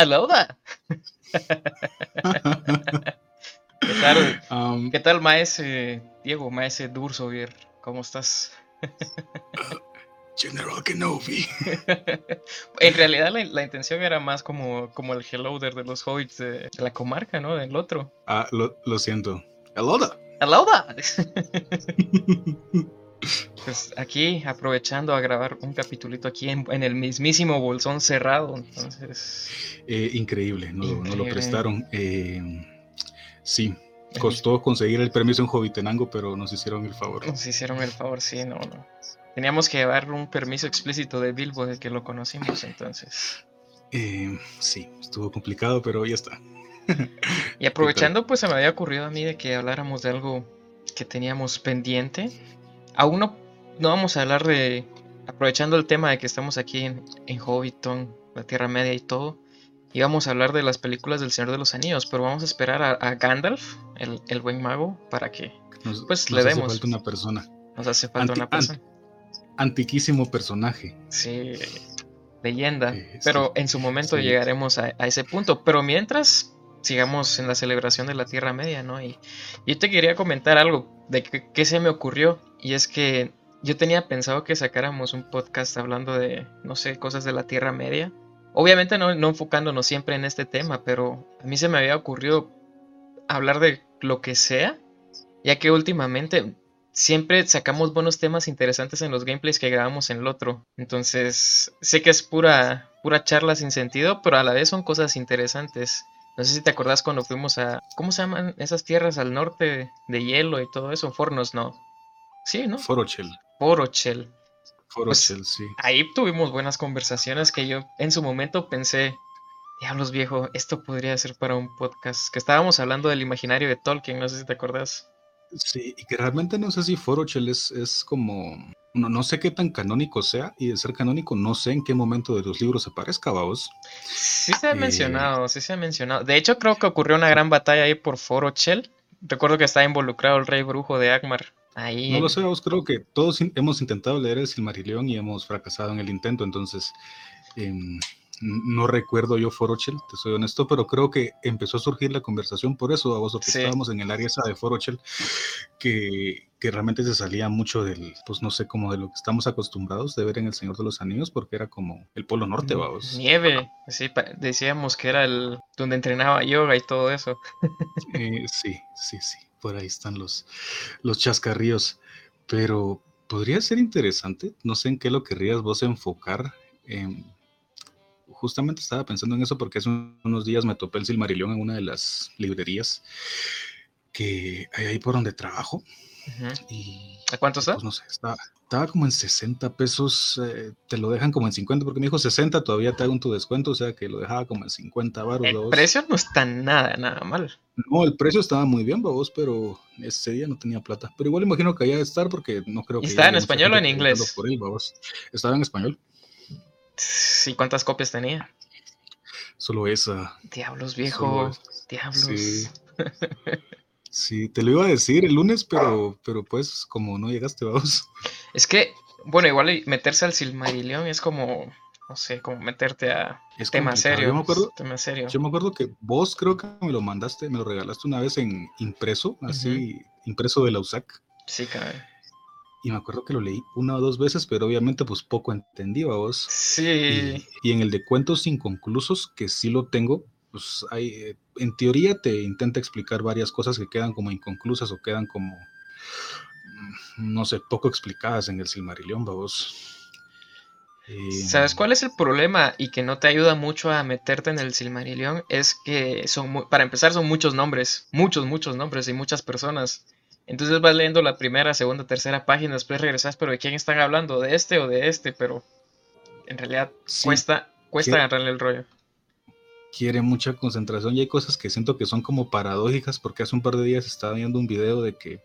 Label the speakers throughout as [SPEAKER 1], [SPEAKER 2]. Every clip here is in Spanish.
[SPEAKER 1] Aloha. ¿Qué tal?
[SPEAKER 2] Um,
[SPEAKER 1] ¿Qué tal, maese Diego, maese Dursovier? ¿Cómo estás?
[SPEAKER 2] General Kenobi.
[SPEAKER 1] en realidad la, la, intención era más como, como el helloder de los hobbits de, de la comarca, ¿no? Del otro.
[SPEAKER 2] Ah, lo, lo siento. Aloha.
[SPEAKER 1] Aloha. Pues aquí aprovechando a grabar un capitulito aquí en, en el mismísimo bolsón cerrado, entonces...
[SPEAKER 2] Eh, increíble, no,
[SPEAKER 1] Increíble.
[SPEAKER 2] no lo prestaron. Eh, sí, costó conseguir el permiso en Jovitenango, pero nos hicieron el favor.
[SPEAKER 1] Nos hicieron el favor, sí, no, no. Teníamos que llevar un permiso explícito de Bilbo de que lo conocimos, entonces.
[SPEAKER 2] Eh, sí, estuvo complicado, pero ya está.
[SPEAKER 1] Y aprovechando, pues se me había ocurrido a mí de que habláramos de algo que teníamos pendiente. Aún no, no vamos a hablar de. Aprovechando el tema de que estamos aquí en, en Hobbiton, la Tierra Media y todo. Y vamos a hablar de las películas del Señor de los Anillos, pero vamos a esperar a, a Gandalf, el, el, buen mago, para que
[SPEAKER 2] Nos,
[SPEAKER 1] Pues
[SPEAKER 2] nos
[SPEAKER 1] le
[SPEAKER 2] hace
[SPEAKER 1] demos.
[SPEAKER 2] falta una persona.
[SPEAKER 1] nos hace falta
[SPEAKER 2] Anti-
[SPEAKER 1] una persona.
[SPEAKER 2] Antiquísimo personaje.
[SPEAKER 1] Sí, leyenda.
[SPEAKER 2] Eh, sí,
[SPEAKER 1] pero en su momento
[SPEAKER 2] sí.
[SPEAKER 1] llegaremos a, a ese punto. Pero mientras, sigamos en la celebración de la Tierra Media, ¿no? Y yo te quería comentar algo de que se me ocurrió. Y es que yo tenía pensado que sacáramos un podcast hablando de, no sé, cosas de la Tierra Media. Obviamente no, no enfocándonos siempre en este tema, pero a mí se me había ocurrido hablar de lo que sea, ya que últimamente siempre sacamos buenos temas interesantes en los gameplays que grabamos en el otro. Entonces, sé que es pura, pura charla sin sentido, pero a la vez son cosas interesantes. No sé si te acordás cuando fuimos a... ¿Cómo se llaman esas tierras al norte de hielo y todo eso? Fornos, no. Sí, ¿no?
[SPEAKER 2] Forochel.
[SPEAKER 1] Porochel.
[SPEAKER 2] Forochel, sí.
[SPEAKER 1] Ahí tuvimos buenas conversaciones que yo en su momento pensé, diablos viejo, esto podría ser para un podcast. Que estábamos hablando del imaginario de Tolkien, no sé si te acordás.
[SPEAKER 2] Sí, y que realmente no sé si Forochel es, es como. No, no sé qué tan canónico sea, y de ser canónico, no sé en qué momento de los libros aparezca, vamos.
[SPEAKER 1] Sí se ha
[SPEAKER 2] Eh.
[SPEAKER 1] mencionado, sí se ha mencionado. De hecho, creo que ocurrió una gran batalla ahí por Forochel. Recuerdo que estaba involucrado el rey brujo de Agmar. Ahí.
[SPEAKER 2] No lo sé, vos creo que todos hemos intentado leer el Silmarillion y hemos fracasado en el intento, entonces em, no recuerdo yo Forochel, te soy honesto, pero creo que empezó a surgir la conversación por eso, a vos, porque
[SPEAKER 1] Sí.
[SPEAKER 2] estábamos en el área esa de Forochel, que, que realmente se salía mucho del, pues no sé, como de lo que estamos acostumbrados de ver en El Señor de los Anillos, porque era como el Polo Norte, vamos.
[SPEAKER 1] Nieve. Sí, decíamos que era el donde entrenaba yoga y todo eso.
[SPEAKER 2] Eh, sí, sí, sí, por ahí están los, los chascarríos, pero podría ser interesante, no sé en qué lo querrías vos enfocar. em, justamente estaba pensando en eso porque hace un- unos días me topé el Silmarillion en una de las librerías que hay ahí por donde trabajo y
[SPEAKER 1] ¿A cuánto está?
[SPEAKER 2] pues no sé, estaba, estaba como en 60 pesos, eh, te lo dejan como en 50 porque me dijo 60, todavía te hago un tu descuento, o sea que lo dejaba como en 50 baros.
[SPEAKER 1] El precio no está nada, nada mal.
[SPEAKER 2] No, el precio estaba muy bien, babos, pero ese día no tenía plata. Pero igual imagino que allá de estar porque no creo
[SPEAKER 1] ¿Y
[SPEAKER 2] que.
[SPEAKER 1] estaba en español o en inglés?
[SPEAKER 2] Por él. Estaba en español.
[SPEAKER 1] Sí, ¿cuántas copias tenía?
[SPEAKER 2] Solo esa.
[SPEAKER 1] Diablos, viejo. Diablos.
[SPEAKER 2] Sí. Sí, te lo iba a decir el lunes, pero, pero pues como no llegaste, vamos.
[SPEAKER 1] Es que, bueno, igual meterse al Silmarillion es como, no sé, como meterte a
[SPEAKER 2] Es
[SPEAKER 1] tema serio.
[SPEAKER 2] Yo me acuerdo,
[SPEAKER 1] Tema serio.
[SPEAKER 2] yo me acuerdo que vos creo que me lo mandaste, me lo regalaste una vez en impreso, así, impreso de la USAC.
[SPEAKER 1] Sí, cabrón.
[SPEAKER 2] Y me acuerdo que lo leí una o dos veces, pero obviamente pues poco entendí, vos.
[SPEAKER 1] Sí.
[SPEAKER 2] Y, y en el de cuentos inconclusos, que sí lo tengo, pues hay, eh, en teoría te intenta explicar varias cosas que quedan como inconclusas o quedan como, no sé, poco explicadas en el Silmarillion, vamos. Eh,
[SPEAKER 1] ¿Sabes cuál es el problema y que no te ayuda mucho a meterte en el Silmarillion? Es que son, para empezar, son muchos nombres, muchos, muchos nombres y muchas personas. Entonces vas leyendo la primera, segunda, tercera página, después regresas, pero ¿de quién están hablando? ¿De este o de este? Pero en realidad
[SPEAKER 2] sí,
[SPEAKER 1] cuesta, cuesta agarrarle el rollo.
[SPEAKER 2] quiere mucha concentración y hay cosas que siento que son como paradójicas porque hace un par de días estaba viendo un video de que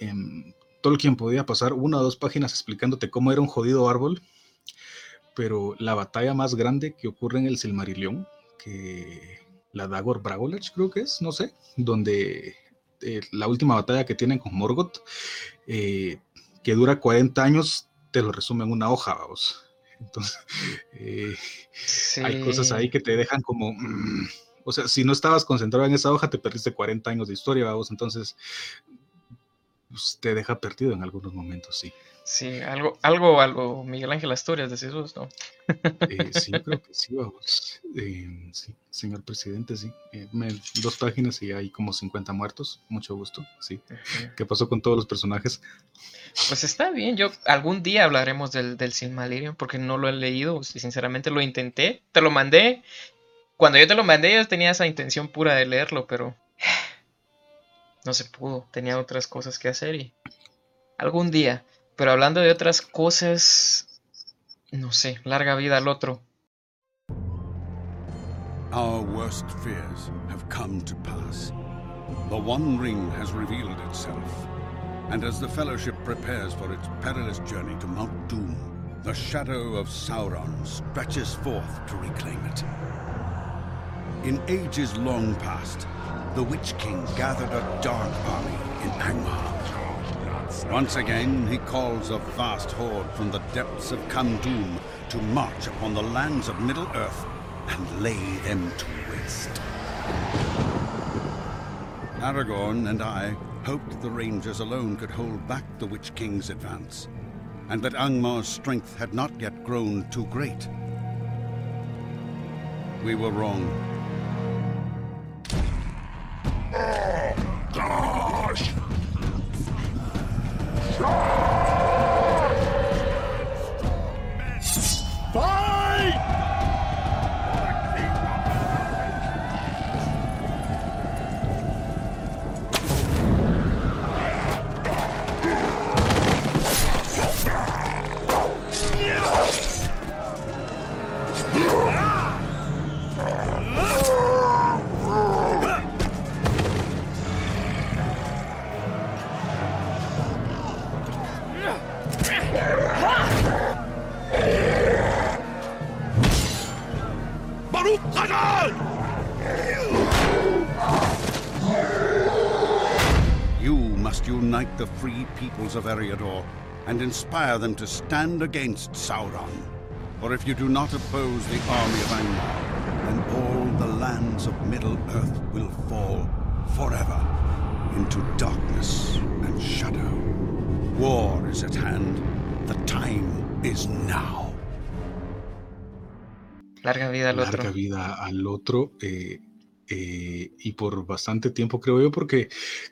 [SPEAKER 2] em, Tolkien podía pasar una o dos páginas explicándote cómo era un jodido árbol, pero la batalla más grande que ocurre en el Silmarillion, que la Dagor Bragolach creo que es, no sé, donde eh, la última batalla que tienen con Morgoth, eh, que dura 40 años, te lo resume en una hoja, vamos. Entonces, eh, hay cosas ahí que te dejan como... Mm, o sea, si no estabas concentrado en esa hoja, te perdiste 40 años de historia, vamos. Entonces, te deja perdido en algunos momentos, sí.
[SPEAKER 1] Sí, algo, algo, algo, Miguel Ángel Asturias, decís vos, ¿no?
[SPEAKER 2] Eh, sí, creo que sí, vamos. Eh, sí, señor presidente, sí. Eh, dos páginas y hay como 50 muertos. Mucho gusto, sí. ¿Qué pasó con todos los personajes?
[SPEAKER 1] Pues está bien, yo algún día hablaremos del, del Silmarillion porque no lo he leído, sinceramente lo intenté, te lo mandé. Cuando yo te lo mandé yo tenía esa intención pura de leerlo, pero no se pudo, tenía otras cosas que hacer y algún día. Pero hablando de otras cosas, no sé, larga vida al otro. Our worst fears have come to pass. The One Ring has revealed itself. And as the Fellowship prepares for its perilous journey to Mount Doom, the shadow of Sauron stretches forth to reclaim it. In ages long past, the Witch King gathered a dark army in Angmar once again, he calls a vast horde from the depths of Kandum to march upon the lands of Middle-earth and lay them to waste. Aragorn and I hoped the Rangers alone could hold back the Witch King's advance, and that Angmar's strength had not yet grown too great. We were wrong. Unite the free peoples of Eriador and inspire them to stand against Sauron. For if you do not oppose the army of Angmar, then all the lands of Middle-earth will fall forever into darkness and shadow. War is at hand. The time is now. Larga vida al otro.
[SPEAKER 2] Larga vida al otro. Eh, Eh, y por bastante tiempo, creo yo, porque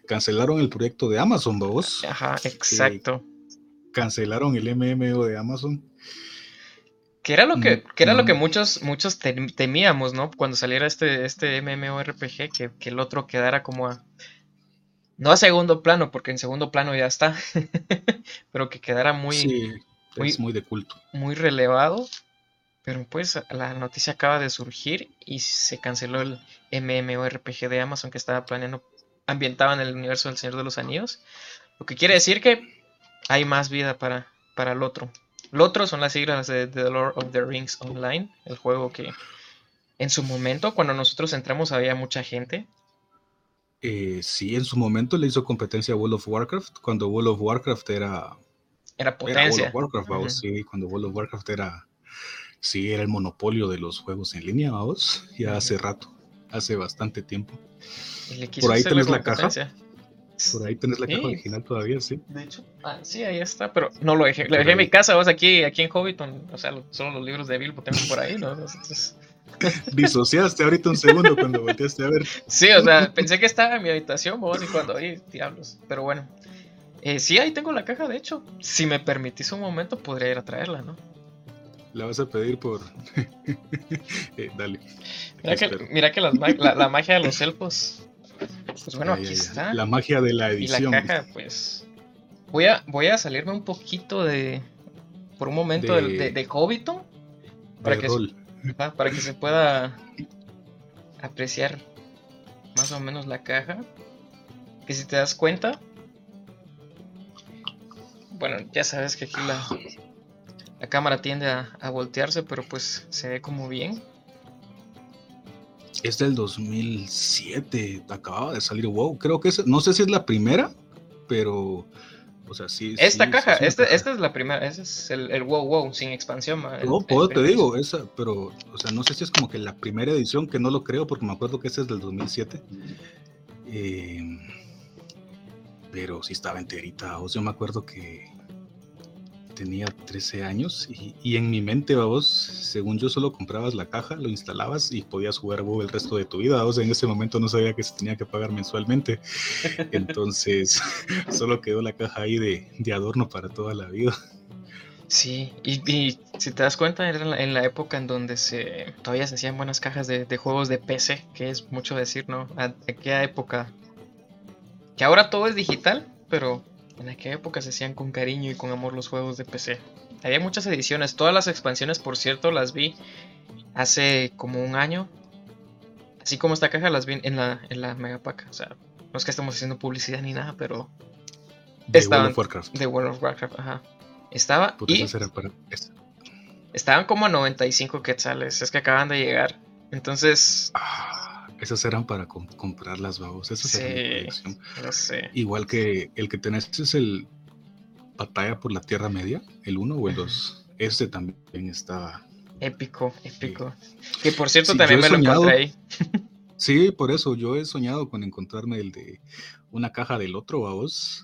[SPEAKER 2] cancelaron el proyecto de Amazon, vos.
[SPEAKER 1] Ajá, exacto.
[SPEAKER 2] cancelaron el MMO de Amazon.
[SPEAKER 1] Que era lo que, que era lo que muchos, muchos temíamos, ¿no? Cuando saliera este, este MMORPG, que, que el otro quedara como a, no a segundo plano, porque en segundo plano ya está, pero que quedara muy,
[SPEAKER 2] muy, muy de culto.
[SPEAKER 1] Muy relevado pero pues la noticia acaba de surgir y se canceló el MMORPG de Amazon que estaba planeando, ambientado en el universo del Señor de los Anillos. Lo que quiere decir que hay más vida para, para el otro. El otro son las siglas de The Lord of the Rings Online, el juego que en su momento, cuando nosotros entramos, había mucha gente.
[SPEAKER 2] Eh, sí, en su momento le hizo competencia a World of Warcraft, cuando World of Warcraft era...
[SPEAKER 1] Era potencia.
[SPEAKER 2] World of Warcraft, sí, cuando World of Warcraft era Sí, era el monopolio de los juegos en línea, vamos, ya hace rato, hace bastante tiempo. Por ahí tenés la caja. Por ahí tenés la caja original todavía, sí.
[SPEAKER 1] De hecho, ah, sí, ahí está, pero no lo dejé. Lo dejé en mi casa, vos aquí, aquí en Hobbiton. O sea, solo los libros de Bilbo tengo por ahí, ¿no?
[SPEAKER 2] Disociaste ahorita un segundo cuando volteaste a ver.
[SPEAKER 1] Sí, o sea, pensé que estaba en mi habitación, vos, y cuando ahí, diablos. Pero bueno. Eh, sí, ahí tengo la caja, de hecho. Si me permitís un momento, podría ir a traerla, ¿no?
[SPEAKER 2] La vas a pedir por. Eh, dale.
[SPEAKER 1] Mira que, la, magia de los elfos. Pues bueno, aquí está.
[SPEAKER 2] La magia de la edición.
[SPEAKER 1] Y la caja, pues. Voy a, voy a salirme un poquito de. Por un momento de, de, Hobbiton. Para, que, para que se pueda apreciar más o menos la caja. Que si te das cuenta. Bueno, ya sabes que aquí la, la cámara tiende a, voltearse, pero pues se ve como bien.
[SPEAKER 2] Es del 2007, acababa de salir WoW. Creo que es, no sé si es la primera, pero O sea, sí.
[SPEAKER 1] Esta
[SPEAKER 2] sí,
[SPEAKER 1] caja,
[SPEAKER 2] sí
[SPEAKER 1] esta, es la primera, ese es el, el wow wow sin expansión. ma, el-
[SPEAKER 2] No, puedo te digo, esa, pero, o sea, no sé si es como que la primera edición, que no lo creo, porque me acuerdo que ese es del 2007. Eh, pero sí estaba enterita, vos. Yo me acuerdo que tenía 13 años y, y en mi mente, vos, según yo solo comprabas la caja, lo instalabas y podías jugar WoW el resto de tu vida. O sea, en ese momento no sabía que se tenía que pagar mensualmente. Entonces, solo quedó la caja ahí de, de adorno para toda la vida.
[SPEAKER 1] Sí, y, y si te das cuenta, era en la, en la época en donde se todavía se hacían buenas cajas de, de juegos de PC, que es mucho decir, ¿no? A- aquella época. Que ahora todo es digital, pero en aquella época se hacían con cariño y con amor los juegos de PC. Había muchas ediciones, todas las expansiones, por cierto, las vi hace como un año. Así como esta caja las vi en la, en la Megapack. O sea, no es que estemos haciendo publicidad ni nada, pero
[SPEAKER 2] De
[SPEAKER 1] Estaban-
[SPEAKER 2] World of Warcraft.
[SPEAKER 1] de World of Warcraft, ajá. Estaba
[SPEAKER 2] Puta,
[SPEAKER 1] y
[SPEAKER 2] para-
[SPEAKER 1] estaban como a 95 quetzales, es que acaban de llegar. Entonces,
[SPEAKER 2] Ah, esas eran para com- comprar las babos. Esas eran
[SPEAKER 1] Sí. no sé.
[SPEAKER 2] Igual que el que tenés es el Batalla por la Tierra Media, el 1 o el 2. Este también estaba.
[SPEAKER 1] Épico, épico. Que por cierto
[SPEAKER 2] Sí,
[SPEAKER 1] también me lo encontré ahí.
[SPEAKER 2] Sí, por eso yo he soñado con encontrarme el de una caja del otro, babos.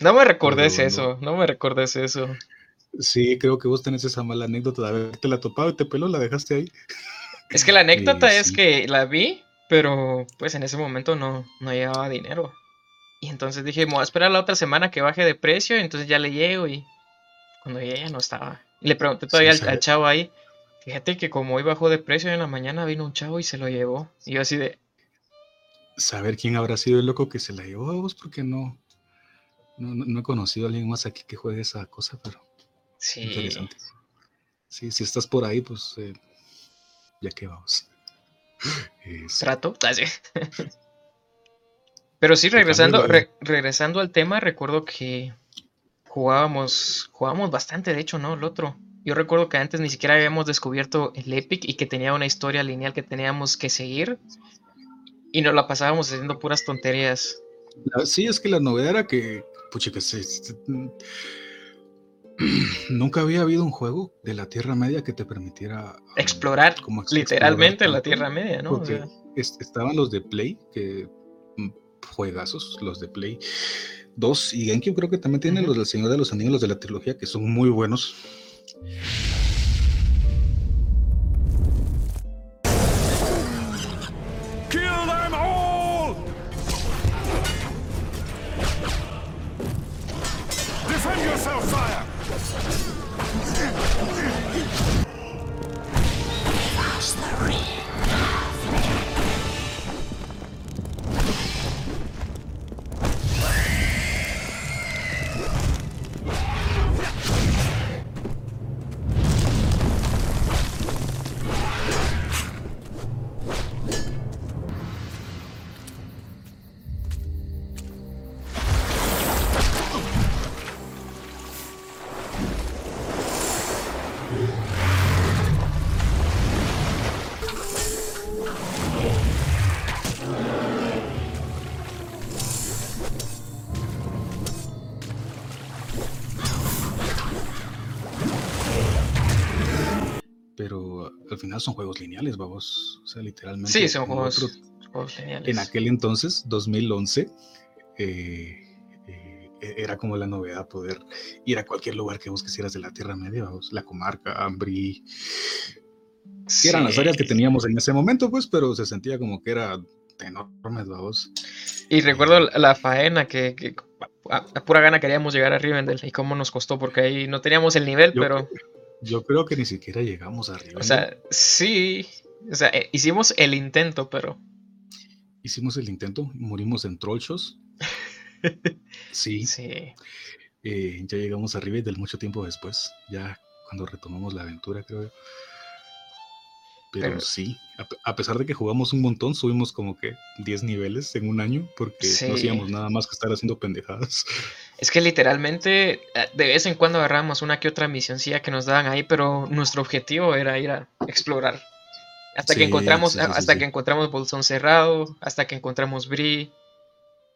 [SPEAKER 1] No me recordes
[SPEAKER 2] Pero
[SPEAKER 1] eso, no me recordes eso.
[SPEAKER 2] Sí, creo que vos tenés esa mala anécdota de haberte la topado y te peló, la dejaste ahí.
[SPEAKER 1] Es que la anécdota
[SPEAKER 2] Eh,
[SPEAKER 1] es
[SPEAKER 2] sí.
[SPEAKER 1] que la vi, pero pues en ese momento no, no llevaba dinero. Y entonces dije, me voy a esperar la otra semana que baje de precio, y entonces ya le llego y cuando llegué ya no estaba. Y le pregunté todavía
[SPEAKER 2] Sí,
[SPEAKER 1] al, chavo ahí, fíjate que como hoy bajó de precio en la mañana vino un chavo y se lo llevó. Y yo así de,
[SPEAKER 2] Saber quién habrá sido el loco que se la llevó a vos, porque no, no, no- no he conocido a alguien más aquí que juegue esa cosa, pero
[SPEAKER 1] sí.
[SPEAKER 2] interesante. Sí, si estás por ahí, pues eh, ya que vamos. Sí.
[SPEAKER 1] trato. Pero sí, regresando, re- regresando al tema, recuerdo que jugábamos, jugábamos bastante, de hecho, ¿no? El otro. Yo recuerdo que antes ni siquiera habíamos descubierto el Epic y que tenía una historia lineal que teníamos que seguir. Y nos la pasábamos haciendo puras tonterías.
[SPEAKER 2] Sí, es que la novedad era que, pucha, que se- nunca había habido un juego de la Tierra Media que te permitiera um,
[SPEAKER 1] Explorar
[SPEAKER 2] como
[SPEAKER 1] literalmente
[SPEAKER 2] explorar
[SPEAKER 1] la Tierra Media, ¿no? O
[SPEAKER 2] Porque
[SPEAKER 1] sea,
[SPEAKER 2] es- estaban los de Play, que mm, juegazos, los de Play 2 y GameCube creo que también tienen los del Señor de los Anillos, los de la trilogía, que son muy buenos. Final son juegos lineales, vamos. O sea, literalmente.
[SPEAKER 1] sí, son juegos.
[SPEAKER 2] En aquel entonces, 2011, eh, eh, era como la novedad poder ir a cualquier lugar que vos quisieras de la Tierra Media, vamos, la comarca, Ambrí, que eran las
[SPEAKER 1] Sí.
[SPEAKER 2] áreas que teníamos en ese momento, pues, pero se sentía como que era enormes, vamos.
[SPEAKER 1] Y recuerdo la- la faena que, que a, a pura gana queríamos llegar a Rivendell y cómo nos costó porque ahí no teníamos el nivel,
[SPEAKER 2] Yo,
[SPEAKER 1] pero,
[SPEAKER 2] yo creo que ni siquiera llegamos arriba.
[SPEAKER 1] o sea, sí, o sea, eh, hicimos el intento, pero
[SPEAKER 2] Hicimos el intento, morimos en Trollshows. Sí,
[SPEAKER 1] sí,
[SPEAKER 2] eh, ya llegamos arriba y del mucho tiempo después, ya cuando retomamos la aventura, creo yo. Pero,
[SPEAKER 1] Pero-
[SPEAKER 2] sí, a, pe- a pesar de que jugamos un montón, subimos como que 10 niveles en un año porque no hacíamos nada más que estar haciendo pendejadas.
[SPEAKER 1] es que literalmente eh, de vez en cuando agarramos una que otra misioncilla que nos daban ahí, pero nuestro objetivo era ir a explorar. Hasta que encontramos,
[SPEAKER 2] sí, sí, sí,
[SPEAKER 1] hasta que encontramos Bolsón Cerrado, hasta que encontramos Bri.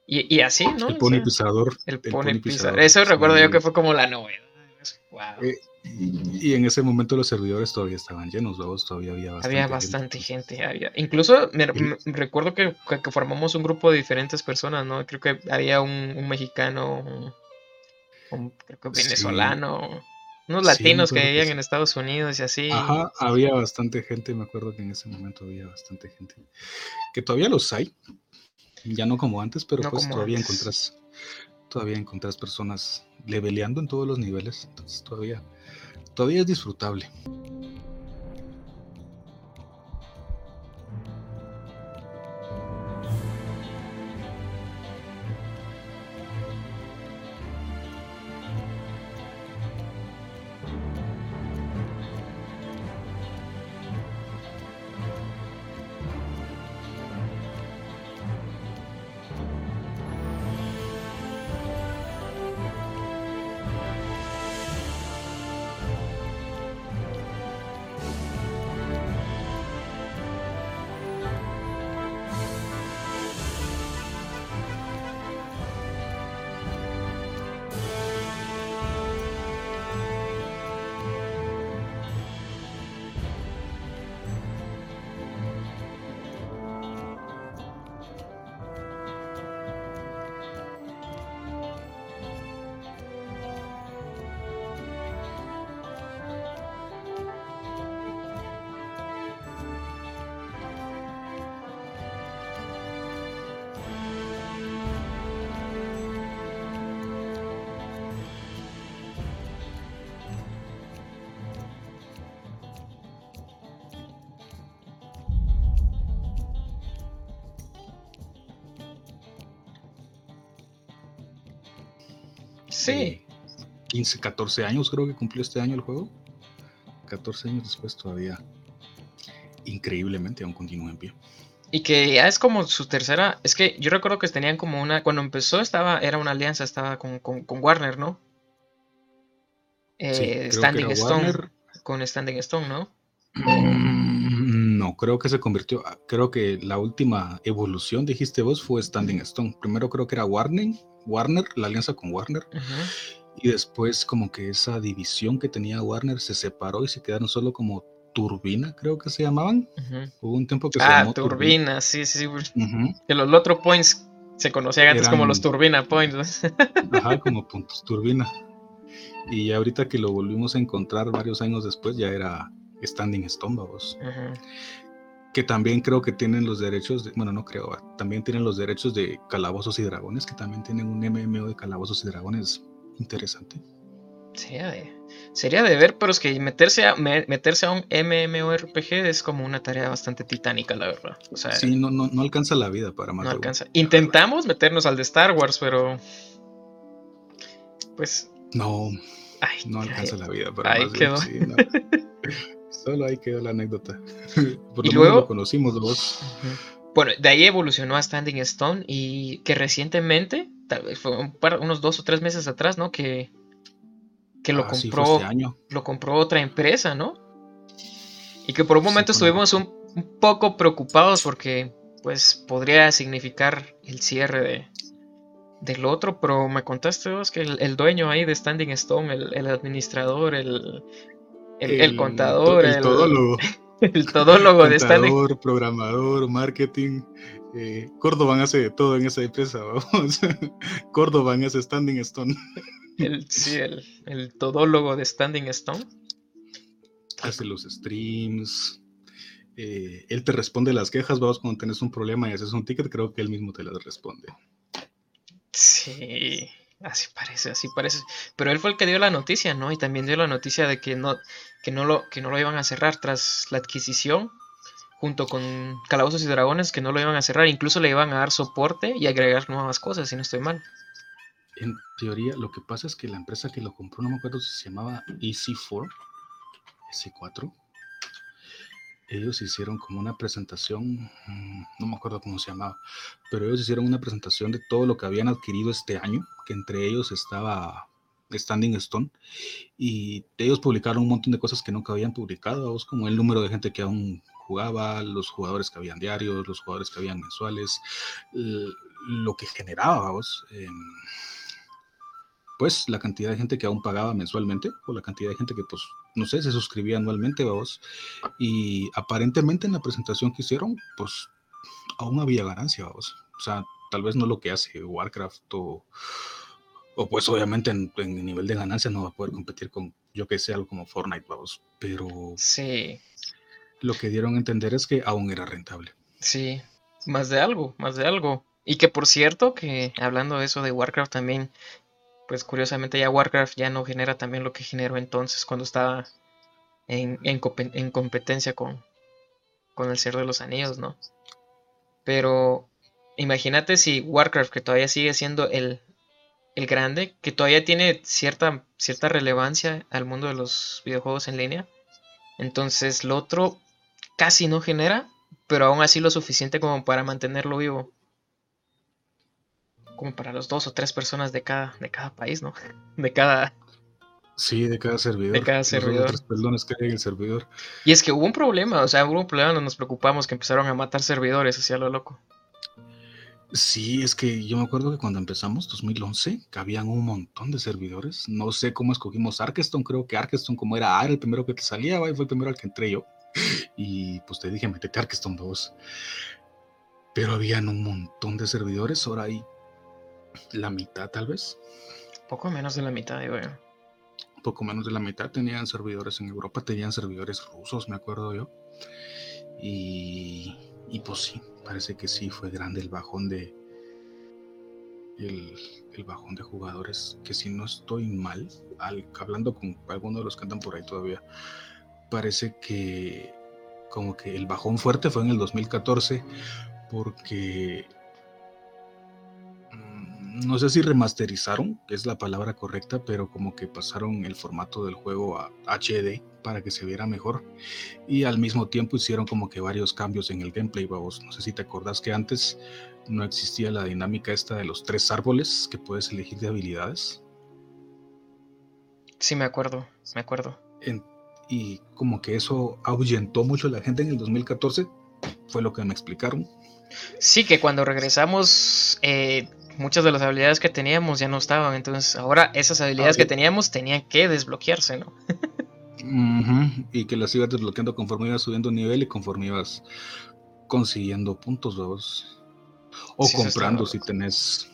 [SPEAKER 1] Y, y así, ¿no?
[SPEAKER 2] El
[SPEAKER 1] O
[SPEAKER 2] pony
[SPEAKER 1] sea,
[SPEAKER 2] pisador.
[SPEAKER 1] el
[SPEAKER 2] el
[SPEAKER 1] pony
[SPEAKER 2] pony
[SPEAKER 1] pisador.
[SPEAKER 2] pisador,
[SPEAKER 1] Eso recuerdo yo que fue como la novedad. Wow.
[SPEAKER 2] Eh, Y en ese momento los servidores todavía estaban llenos, vos todavía había bastante.
[SPEAKER 1] había bastante gente, había. Incluso me, recuerdo que, que- formamos un grupo de diferentes personas, ¿no? Creo que había un, un mexicano, un, creo que
[SPEAKER 2] Sí.
[SPEAKER 1] venezolano, unos latinos que vivían en Estados Unidos y así.
[SPEAKER 2] Ajá, había bastante gente, me acuerdo que en ese momento había bastante gente. Que todavía los hay, ya no como antes, pero
[SPEAKER 1] No
[SPEAKER 2] pues todavía
[SPEAKER 1] antes.
[SPEAKER 2] encontrás, todavía encontrás personas leveleando en todos los niveles, entonces todavía, todavía es disfrutable.
[SPEAKER 1] Sí,
[SPEAKER 2] Eh, 15, 14 años creo que cumplió este año el juego. 14 años después todavía, increíblemente, aún continúa en pie.
[SPEAKER 1] y que ya es como su tercera, es que yo recuerdo que tenían como una, cuando empezó estaba, era una alianza, estaba con, con, con Warner, ¿no? Eh,
[SPEAKER 2] Sí,
[SPEAKER 1] Standing Stone,
[SPEAKER 2] Warner.
[SPEAKER 1] con Standing Stone, ¿no?
[SPEAKER 2] Mm, No, creo que se convirtió. Creo que la última evolución, dijiste vos, fue Standing Stone. Primero creo que era Warner, Warner, la alianza con Warner. Y después, como que esa división que tenía Warner se separó y se quedaron solo como Turbina, creo que se llamaban. Hubo un tiempo que se
[SPEAKER 1] Ah,
[SPEAKER 2] llamó
[SPEAKER 1] Turbina, sí, sí, sí. Que los Lotro Points se conocían antes como los Turbina Points.
[SPEAKER 2] Ajá, como puntos Turbina. Y ya ahorita que lo volvimos a encontrar varios años después, ya era Standing Stone, vamos. Que también creo que tienen los derechos, de, bueno, no creo, ah, también tienen los derechos de Calabozos y Dragones, que también tienen un MMO de Calabozos y Dragones interesante.
[SPEAKER 1] Sería de, sería de ver, pero es que meterse a, me- meterse a un MMORPG es como una tarea bastante titánica, la verdad. O sea,
[SPEAKER 2] Sí, no, no, no alcanza la vida para más
[SPEAKER 1] no. Intentamos meternos al de Star Wars, pero. Pues.
[SPEAKER 2] No,
[SPEAKER 1] Ay,
[SPEAKER 2] no alcanza la vida para
[SPEAKER 1] ahí
[SPEAKER 2] más
[SPEAKER 1] quedó.
[SPEAKER 2] sí, no. Solo ahí quedó la anécdota. Por
[SPEAKER 1] Y
[SPEAKER 2] lo menos
[SPEAKER 1] luego-
[SPEAKER 2] lo conocimos los.
[SPEAKER 1] Bueno, de ahí evolucionó a Standing Stone y que recientemente, tal vez fue un par- unos dos o tres meses atrás, ¿no? Que, que lo
[SPEAKER 2] Ah, sí,
[SPEAKER 1] compró,
[SPEAKER 2] este año.
[SPEAKER 1] lo compró otra empresa, ¿no? Y que por un momento estuvimos un, un poco preocupados porque, pues, podría significar el cierre de, del otro, pero me contaste vos que el, el dueño ahí de Standing Stone, el, el administrador, el, el, el contador,
[SPEAKER 2] el,
[SPEAKER 1] el,
[SPEAKER 2] todólogo,
[SPEAKER 1] el todólogo de Standing
[SPEAKER 2] contador, programador, marketing. Eh, Córdoba hace de todo en esa empresa, vamos. Córdoba es Standing Stone.
[SPEAKER 1] El, sí, el, el todólogo de Standing Stone.
[SPEAKER 2] hace los streams. eh, él te responde las quejas, vamos, cuando tenés un problema y haces un ticket, creo que él mismo te las responde.
[SPEAKER 1] Sí, así parece, así parece. Pero él fue el que dio la noticia, ¿no? Y también dio la noticia de que no, que no lo, que no lo iban a cerrar tras la adquisición, junto con Calabozos y Dragones, que no lo iban a cerrar. Incluso le iban a dar soporte y agregar nuevas cosas, si no estoy mal.
[SPEAKER 2] En teoría, lo que pasa es que la empresa que lo compró, no me acuerdo si se llamaba EC4, EC4. Ellos hicieron como una presentación, mm, no me acuerdo cómo se llamaba, pero ellos hicieron una presentación de todo lo que habían adquirido este año, que entre ellos estaba Standing Stone, y ellos publicaron un montón de cosas que nunca habían publicado, como el número de gente que aún jugaba, los jugadores que habían diarios, los jugadores que habían mensuales, lo que generaba, em, pues la cantidad de gente que aún pagaba mensualmente o la cantidad de gente que, pues, no sé, se suscribía anualmente, vamos. Y aparentemente en la presentación que hicieron, pues, aún había ganancia, vamos. O sea, tal vez no lo que hace Warcraft o, o pues obviamente en, en nivel de ganancia no va a poder competir con, yo que sé, algo como Fortnite, vamos. Pero
[SPEAKER 1] Sí,
[SPEAKER 2] lo que dieron a entender es que aún era rentable.
[SPEAKER 1] sí, más de algo, más de algo. Y que por cierto, que hablando de eso de Warcraft también, pues curiosamente ya Warcraft ya no genera también lo que generó entonces cuando estaba en, en competencia con, con el Señor de los Anillos, ¿no? Pero imagínate si Warcraft, que todavía sigue siendo el, el grande, que todavía tiene cierta, cierta relevancia al mundo de los videojuegos en línea, entonces lo otro casi no genera, pero aún así lo suficiente como para mantenerlo vivo. Como para los dos o tres personas de cada, de cada país, ¿no? De cada.
[SPEAKER 2] Sí, de cada servidor.
[SPEAKER 1] De cada
[SPEAKER 2] Los
[SPEAKER 1] servidor.
[SPEAKER 2] peldones que hay en el servidor.
[SPEAKER 1] Y es que hubo un problema, o sea, hubo un problema donde nos preocupamos que empezaron a matar servidores, así a lo loco.
[SPEAKER 2] Sí, es que yo me acuerdo que cuando empezamos, 2011, que habían un montón de servidores. No sé cómo escogimos Arkeston, creo que Arkeston como era A, era el primero que te salía, va, y fue el primero al que entré yo. Y pues te dije, metete a Arkeston 2. Pero habían un montón de servidores, ahora hay la mitad tal vez,
[SPEAKER 1] Poco menos de la mitad, digo yo.
[SPEAKER 2] poco menos de la mitad tenían servidores en Europa, tenían servidores rusos, me acuerdo yo. Y, y pues sí, parece que sí fue grande el bajón de el, bajón de jugadores, que si no estoy mal, al- hablando con algunos de los que andan por ahí todavía, parece que como que el bajón fuerte fue en el 2014 porque mm, no sé si remasterizaron, que es la palabra correcta, pero como que pasaron el formato del juego a HD para que se viera mejor y al mismo tiempo hicieron como que varios cambios en el gameplay, vamos. No sé si te acordás que antes no existía la dinámica esta de los tres árboles que puedes elegir de habilidades.
[SPEAKER 1] Sí, me acuerdo, me acuerdo.
[SPEAKER 2] En- y como que eso ahuyentó mucho a la gente en el 2014, fue lo que me explicaron.
[SPEAKER 1] Sí, que cuando regresamos, eh, muchas de las habilidades que teníamos ya no estaban. Entonces, ahora esas habilidades que
[SPEAKER 2] sí.
[SPEAKER 1] teníamos tenían que desbloquearse, ¿no?
[SPEAKER 2] Y que las ibas desbloqueando conforme ibas subiendo nivel y conforme ibas consiguiendo puntos, vamos. O
[SPEAKER 1] Sí,
[SPEAKER 2] comprando si tenés,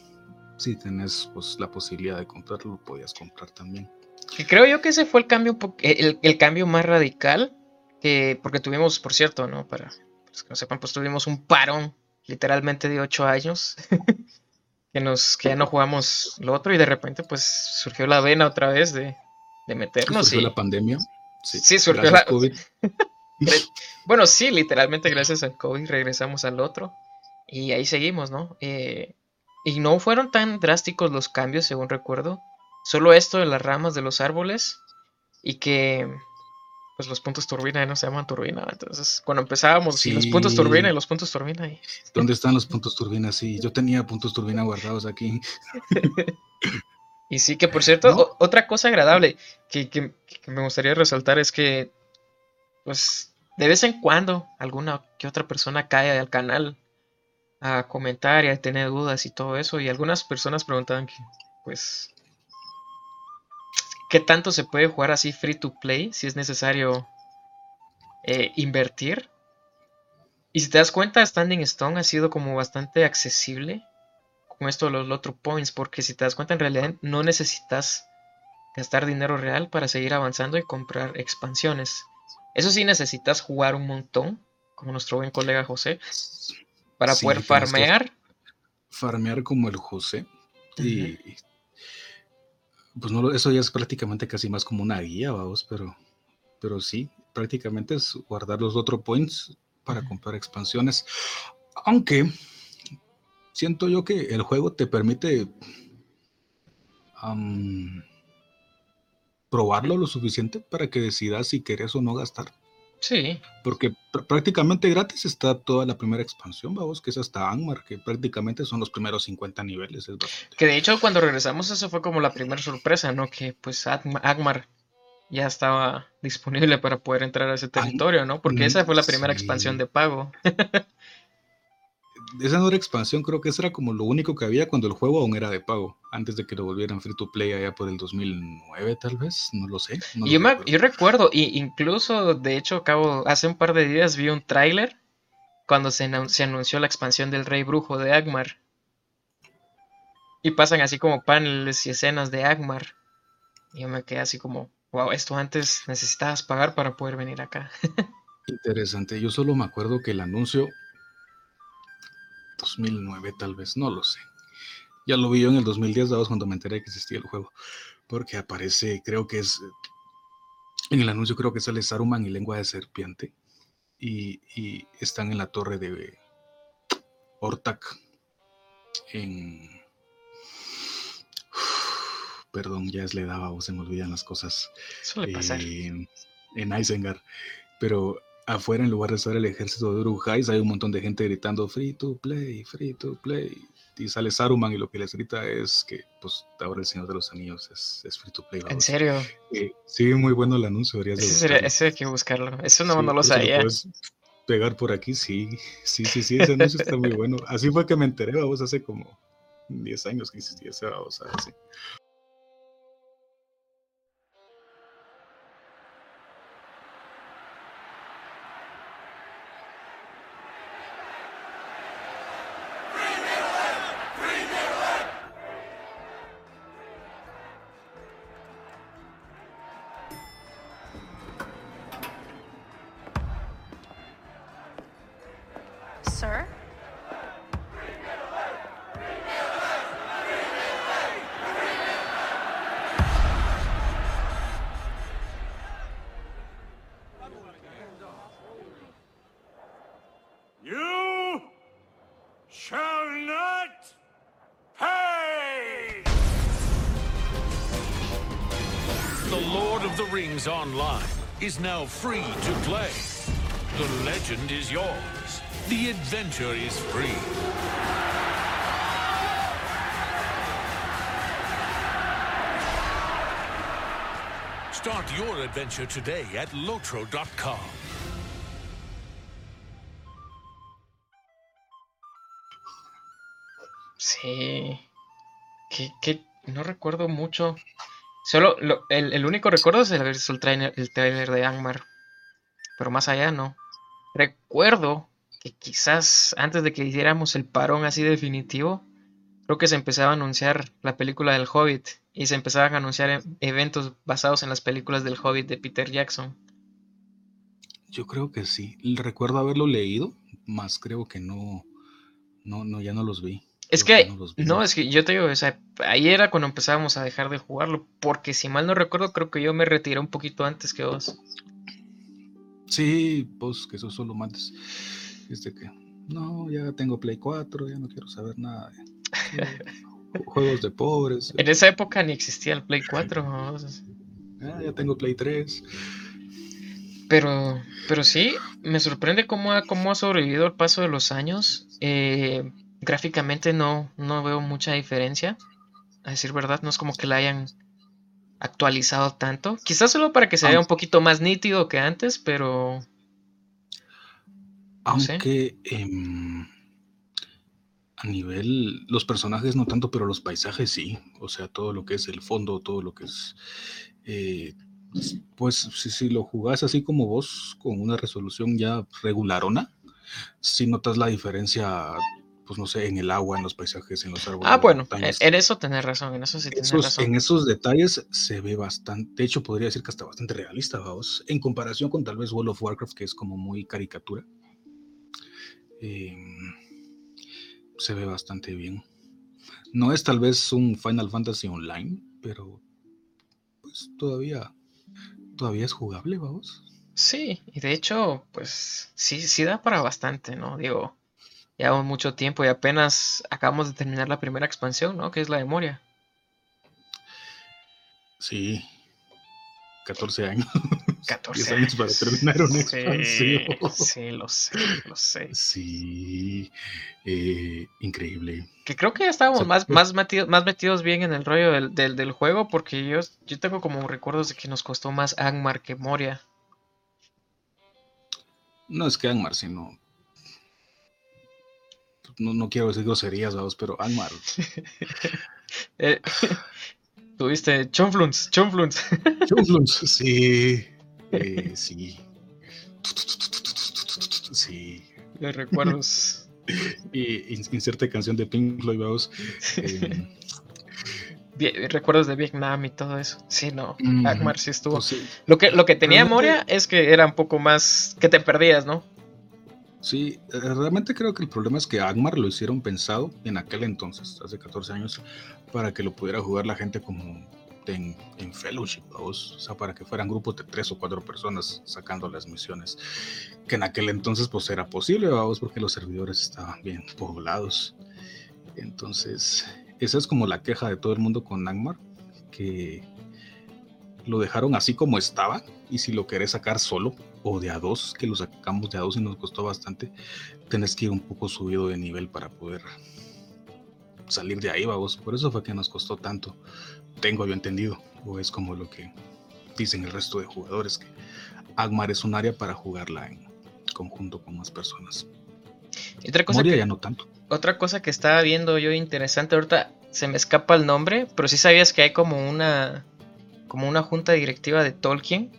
[SPEAKER 2] si tenés pues, la posibilidad de comprarlo, lo podías comprar también.
[SPEAKER 1] Que creo yo que ese fue el cambio, po- el, el cambio más radical. Que, porque tuvimos, por cierto, ¿no? Para los que no sepan, pues tuvimos un parón literalmente de ocho años. que, nos, que ya no jugamos lo otro y de repente pues surgió la vena otra vez de, de meternos.
[SPEAKER 2] Surgió
[SPEAKER 1] y-
[SPEAKER 2] la pandemia. Sí,
[SPEAKER 1] Sí, surgió
[SPEAKER 2] gracias,
[SPEAKER 1] la-
[SPEAKER 2] COVID.
[SPEAKER 1] Bueno, sí, literalmente gracias al COVID regresamos al otro y ahí seguimos, ¿no? Eh, y no fueron tan drásticos los cambios, según recuerdo. Solo esto de las ramas de los árboles y que pues los puntos turbina ya no se llaman turbina. Entonces, cuando empezábamos, sí, los puntos turbina y los puntos turbina. y-
[SPEAKER 2] ¿Dónde están los puntos turbina? Sí, yo tenía puntos turbina guardados aquí.
[SPEAKER 1] Y sí, que por cierto, otra cosa agradable que, que- que me gustaría resaltar es que, pues, de vez en cuando alguna que otra persona cae al canal a comentar y a tener dudas y todo eso. Y algunas personas preguntaban que, pues, ¿qué tanto se puede jugar así free to play si es necesario eh, invertir? Y si te das cuenta, Standing Stone ha sido como bastante accesible con esto de los Lotro Points, porque si te das cuenta, en realidad no necesitas gastar dinero real para seguir avanzando y comprar expansiones. Eso sí, necesitas jugar un montón, como nuestro buen colega José, para
[SPEAKER 2] Sí,
[SPEAKER 1] poder farmear.
[SPEAKER 2] Farmear como el José. Y pues no, lo- eso ya es prácticamente casi más como una guía, vamos, pero, pero sí, prácticamente es guardar los otro points para comprar expansiones. Aunque siento yo que el juego te permite probarlo lo suficiente para que decidas si querés o no gastar.
[SPEAKER 1] Sí,
[SPEAKER 2] Porque pr- prácticamente gratis está toda la primera expansión, vamos, que es hasta Angmar, que prácticamente son los primeros 50 niveles. Es
[SPEAKER 1] que de hecho cuando regresamos eso fue como la primera sorpresa, ¿no? Que pues Agmar ya estaba disponible para poder entrar a ese territorio, ¿no? Porque esa fue la primera
[SPEAKER 2] sí.
[SPEAKER 1] expansión de pago.
[SPEAKER 2] esa no era expansión, creo que eso era como lo único que había cuando el juego aún era de pago, antes de que lo volvieran free to play allá por el 2009 tal vez, no lo sé. no
[SPEAKER 1] yo,
[SPEAKER 2] lo
[SPEAKER 1] me-
[SPEAKER 2] recuerdo.
[SPEAKER 1] yo recuerdo, y incluso de hecho, acabo, hace un par de días vi un tráiler cuando se, se anunció la expansión del Rey Brujo de Agmar. Y pasan así como paneles y escenas de Agmar. Y yo me quedé así como, wow, esto antes necesitabas pagar para poder venir acá.
[SPEAKER 2] Interesante, yo solo me acuerdo que el anuncio 2009 tal vez, no lo sé. Ya lo vi yo en el 2010, dados cuando me enteré que existía el juego, porque aparece, creo que es, en el anuncio creo que sale Saruman y lengua de serpiente, y, y están en la torre de Ortak, en... Perdón, ya es la edad, o se me olvidan las cosas.
[SPEAKER 1] Suele pasar.
[SPEAKER 2] eh, en Isengard. Pero afuera, en lugar de estar el ejército de Uruk-hais, hay un montón de gente gritando free to play, free to play. Y sale Saruman y lo que les grita es que, pues, ahora el Señor de los Anillos es, es free to play.
[SPEAKER 1] En
[SPEAKER 2] vamos.
[SPEAKER 1] serio,
[SPEAKER 2] Eh, sí, muy bueno el anuncio, deberías de
[SPEAKER 1] ese, sería- ese hay que buscarlo. Eso no,
[SPEAKER 2] Sí,
[SPEAKER 1] no lo sabía.
[SPEAKER 2] pegar por aquí, sí, sí, sí, sí, ese anuncio está muy bueno. Así fue que me enteré, vamos, hace como 10 años que existía esa babosa, así.
[SPEAKER 3] Online is now free to play. The legend is yours. The adventure is free. Start your adventure today at Lotro.com.
[SPEAKER 1] Sí. Que, que no recuerdo mucho. Solo lo- el, el único recuerdo es el haber visto el trailer, el trailer de Angmar. Pero más allá no. Recuerdo que quizás antes de que hiciéramos el parón así definitivo, creo que se empezaba a anunciar la película del Hobbit y se empezaban a anunciar e- eventos basados en las películas del Hobbit de Peter Jackson.
[SPEAKER 2] Yo creo que sí. Recuerdo haberlo leído, más creo que no, no, no, ya no los vi.
[SPEAKER 1] Es que,
[SPEAKER 2] no
[SPEAKER 1] es que yo te digo, o sea, ahí era cuando empezábamos a dejar de jugarlo, porque si mal no recuerdo, creo que yo me retiré un poquito antes que vos.
[SPEAKER 2] Sí, pues que eso solo mandes. Este que, no, ya tengo Play 4, ya no quiero saber nada. juegos de pobres.
[SPEAKER 1] En esa época ni existía el Play 4, ¿no?
[SPEAKER 2] ah, ya tengo Play 3.
[SPEAKER 1] pero, pero sí, me sorprende cómo ha, cómo ha sobrevivido el paso de los años. Eh, gráficamente no, no veo mucha diferencia, a decir verdad, no es como que la hayan actualizado tanto. Quizás solo para que se vea un poquito más nítido que antes, pero No.
[SPEAKER 2] Aunque em, a nivel, los personajes no tanto, pero los paisajes sí. O sea, todo lo que es el fondo, todo lo que es... eh, pues si, si lo jugás así como vos, con una resolución ya regularona, si notas la diferencia, pues no sé, en el agua, en los paisajes, en los árboles.
[SPEAKER 1] Ah, bueno, en eso tenés razón, en eso sí tenés
[SPEAKER 2] Esos-
[SPEAKER 1] razón.
[SPEAKER 2] en esos detalles se ve bastante, de hecho podría decir que hasta bastante realista, vamos, en comparación con tal vez World of Warcraft, que es como muy caricatura. Em, se ve bastante bien. No es tal vez un Final Fantasy Online, pero pues todavía, todavía es jugable, vamos.
[SPEAKER 1] Sí, y de hecho, pues sí, sí da para bastante, ¿no? Digo, llevamos mucho tiempo y apenas acabamos de terminar la primera expansión, ¿no? Que es la de Moria.
[SPEAKER 2] Sí, 14 años.
[SPEAKER 1] 14
[SPEAKER 2] 10 años para terminar una
[SPEAKER 1] Sí,
[SPEAKER 2] expansión.
[SPEAKER 1] sí, lo sé, lo sé.
[SPEAKER 2] Sí, eh, increíble.
[SPEAKER 1] Que creo que ya estábamos
[SPEAKER 2] sea,
[SPEAKER 1] más,
[SPEAKER 2] pues-
[SPEAKER 1] más, metidos, más metidos bien en el rollo del, del, del juego, porque yo, yo tengo como recuerdos de que nos costó más Angmar que Moria.
[SPEAKER 2] No es que Angmar, sino. No, no quiero decir groserías, vamos, pero Angmar.
[SPEAKER 1] Eh, Tuviste Chonfluns, Chonfluns.
[SPEAKER 2] Chonfluns, sí. Eh, sí. Sí.
[SPEAKER 1] Los recuerdos.
[SPEAKER 2] Y in- inserte canción de Pink Floyd, vamos. Eh,
[SPEAKER 1] Vie- recuerdos de Vietnam y todo eso. Sí, no. Agmar sí estuvo.
[SPEAKER 2] pues sí,
[SPEAKER 1] Lo que, lo que tenía
[SPEAKER 2] realmente-
[SPEAKER 1] Moria es que era un poco más. que te perdías, ¿no?
[SPEAKER 2] Sí, eh, realmente creo que el problema es que Agmar lo hicieron pensado en aquel entonces, hace 14 años, para que lo pudiera jugar la gente como en, en Fellowship, vamos, o sea, para que fueran grupos de tres o cuatro personas sacando las misiones, que en aquel entonces pues era posible, vamos, porque los servidores estaban bien poblados. Entonces, esa es como la queja de todo el mundo con Agmar, que lo dejaron así como estaba, y si lo querés sacar solo, o de a dos, que lo sacamos de a dos y nos costó bastante, tenés que ir un poco subido de nivel para poder salir de ahí, vamos. Por eso fue que nos costó tanto. Tengo yo entendido, o es como lo que dicen el resto de jugadores, que Agmar es un área para jugarla en conjunto con más personas.
[SPEAKER 1] Y otra cosa,
[SPEAKER 2] Moria
[SPEAKER 1] que,
[SPEAKER 2] ya no tanto.
[SPEAKER 1] otra cosa que estaba viendo yo interesante, ahorita se me escapa el nombre, pero sí sabías que hay como una. Como una junta directiva de Tolkien,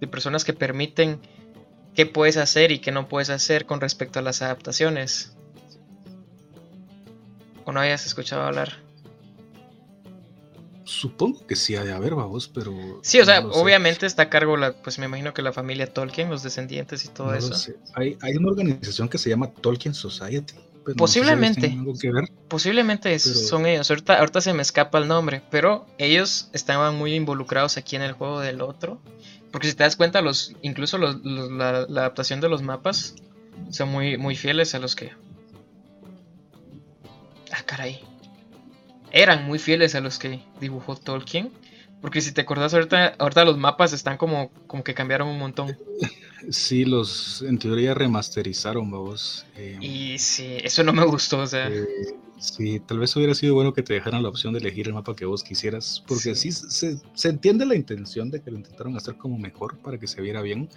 [SPEAKER 1] de personas que permiten qué puedes hacer y qué no puedes hacer con respecto a las adaptaciones. ¿O no hayas escuchado hablar?
[SPEAKER 2] Supongo que sí ha de haber, vamos, pero...
[SPEAKER 1] Sí, o sea,
[SPEAKER 2] no lo sé.
[SPEAKER 1] obviamente está a cargo, la, pues me imagino que la familia Tolkien, los descendientes y todo
[SPEAKER 2] No
[SPEAKER 1] eso.
[SPEAKER 2] hay una organización que se llama Tolkien Society. Pero no sé si ellos
[SPEAKER 1] Posiblemente.
[SPEAKER 2] tengan algo que ver.
[SPEAKER 1] Posiblemente es-
[SPEAKER 2] Pero-
[SPEAKER 1] son ellos. Ahorita, ahorita se me escapa el nombre, pero ellos estaban muy involucrados aquí en el juego del otro. Porque si te das cuenta, los, incluso los- los- la, la adaptación de los mapas son muy, muy fieles a los que. Ah, caray. Eran muy fieles a los que dibujó Tolkien. Porque si te acordás, ahorita, ahorita los mapas están como, como que cambiaron un montón.
[SPEAKER 2] Sí, los en teoría remasterizaron, vamos. eh,
[SPEAKER 1] Y sí, eso no me gustó. O sea,
[SPEAKER 2] eh, sí, tal vez hubiera sido bueno que te dejaran la opción de elegir el mapa que vos quisieras, porque sí,
[SPEAKER 1] Sí.
[SPEAKER 2] se, se entiende la intención de que lo intentaron hacer como mejor para que se viera bien.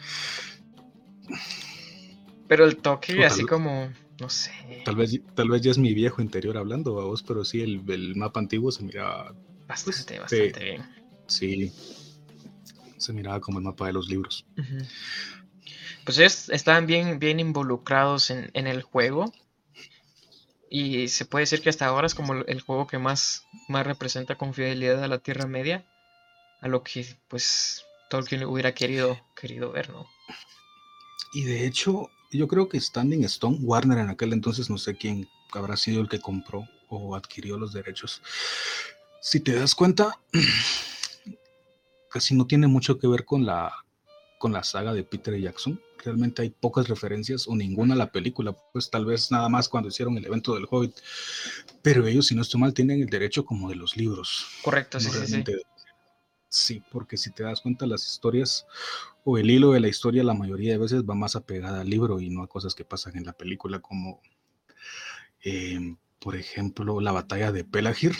[SPEAKER 1] pero el toque,
[SPEAKER 2] tal-
[SPEAKER 1] así como. No sé.
[SPEAKER 2] Tal vez, tal vez ya es mi viejo interior hablando, vos, pero sí, el, el mapa antiguo se miraba,
[SPEAKER 1] Bastante,
[SPEAKER 2] pues,
[SPEAKER 1] bastante
[SPEAKER 2] te-
[SPEAKER 1] bien.
[SPEAKER 2] Sí, se miraba como el mapa de los libros.
[SPEAKER 1] Pues ellos estaban bien, bien involucrados en, en el juego. Y se puede decir que hasta ahora es como el- el juego que más, más representa con fidelidad a la Tierra Media. A lo que pues Tolkien hubiera querido, querido ver, ¿no?
[SPEAKER 2] Y de hecho, yo creo que Standing Stone, Warner en aquel entonces, no sé quién habrá sido el que compró o adquirió los derechos. Si te das cuenta, casi no tiene mucho que ver con la, con la saga de Peter Jackson. Realmente hay pocas referencias o ninguna a la película, pues tal vez nada más cuando hicieron el evento del Hobbit. Pero ellos, si no estoy mal, tienen el derecho como de los libros.
[SPEAKER 1] Correcto, sí, sí, Sí,
[SPEAKER 2] porque si te das cuenta, las historias o el hilo de la historia la mayoría de veces va más apegada al libro y no a cosas que pasan en la película, como eh, por ejemplo la batalla de Pelagir,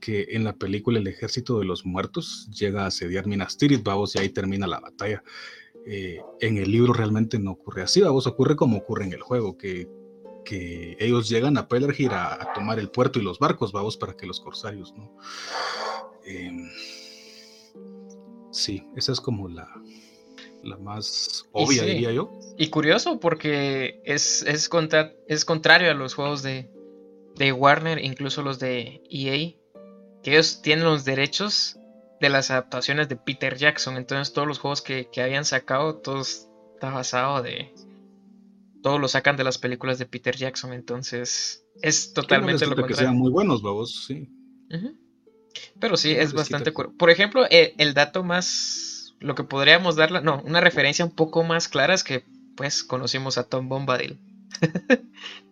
[SPEAKER 2] que en la película el ejército de los muertos llega a asediar Minas Tirith, vamos, y ahí termina la batalla. Eh, en el libro realmente no ocurre así, vamos, ocurre como ocurre en el juego, que, que ellos llegan a Pelagir a, a tomar el puerto y los barcos, vamos, para que los corsarios, ¿no? Em, sí, esa es como la, la más obvia,
[SPEAKER 1] sí.
[SPEAKER 2] diría yo.
[SPEAKER 1] Y curioso porque es, es, contra- es contrario a los juegos de, de Warner, incluso los de EA, que ellos tienen los derechos de las adaptaciones de Peter Jackson. Entonces todos los juegos que, que habían sacado, todos está basado de... Todos lo sacan de las películas de Peter Jackson, entonces es totalmente
[SPEAKER 2] no
[SPEAKER 1] lo
[SPEAKER 2] que sean muy buenos, babos, sí.
[SPEAKER 1] Pero sí, es bastante...
[SPEAKER 2] quita que-
[SPEAKER 1] cur- Por ejemplo, eh, el dato más... Lo que podríamos darle... No, una referencia un poco más clara es que pues conocimos a Tom Bombadil.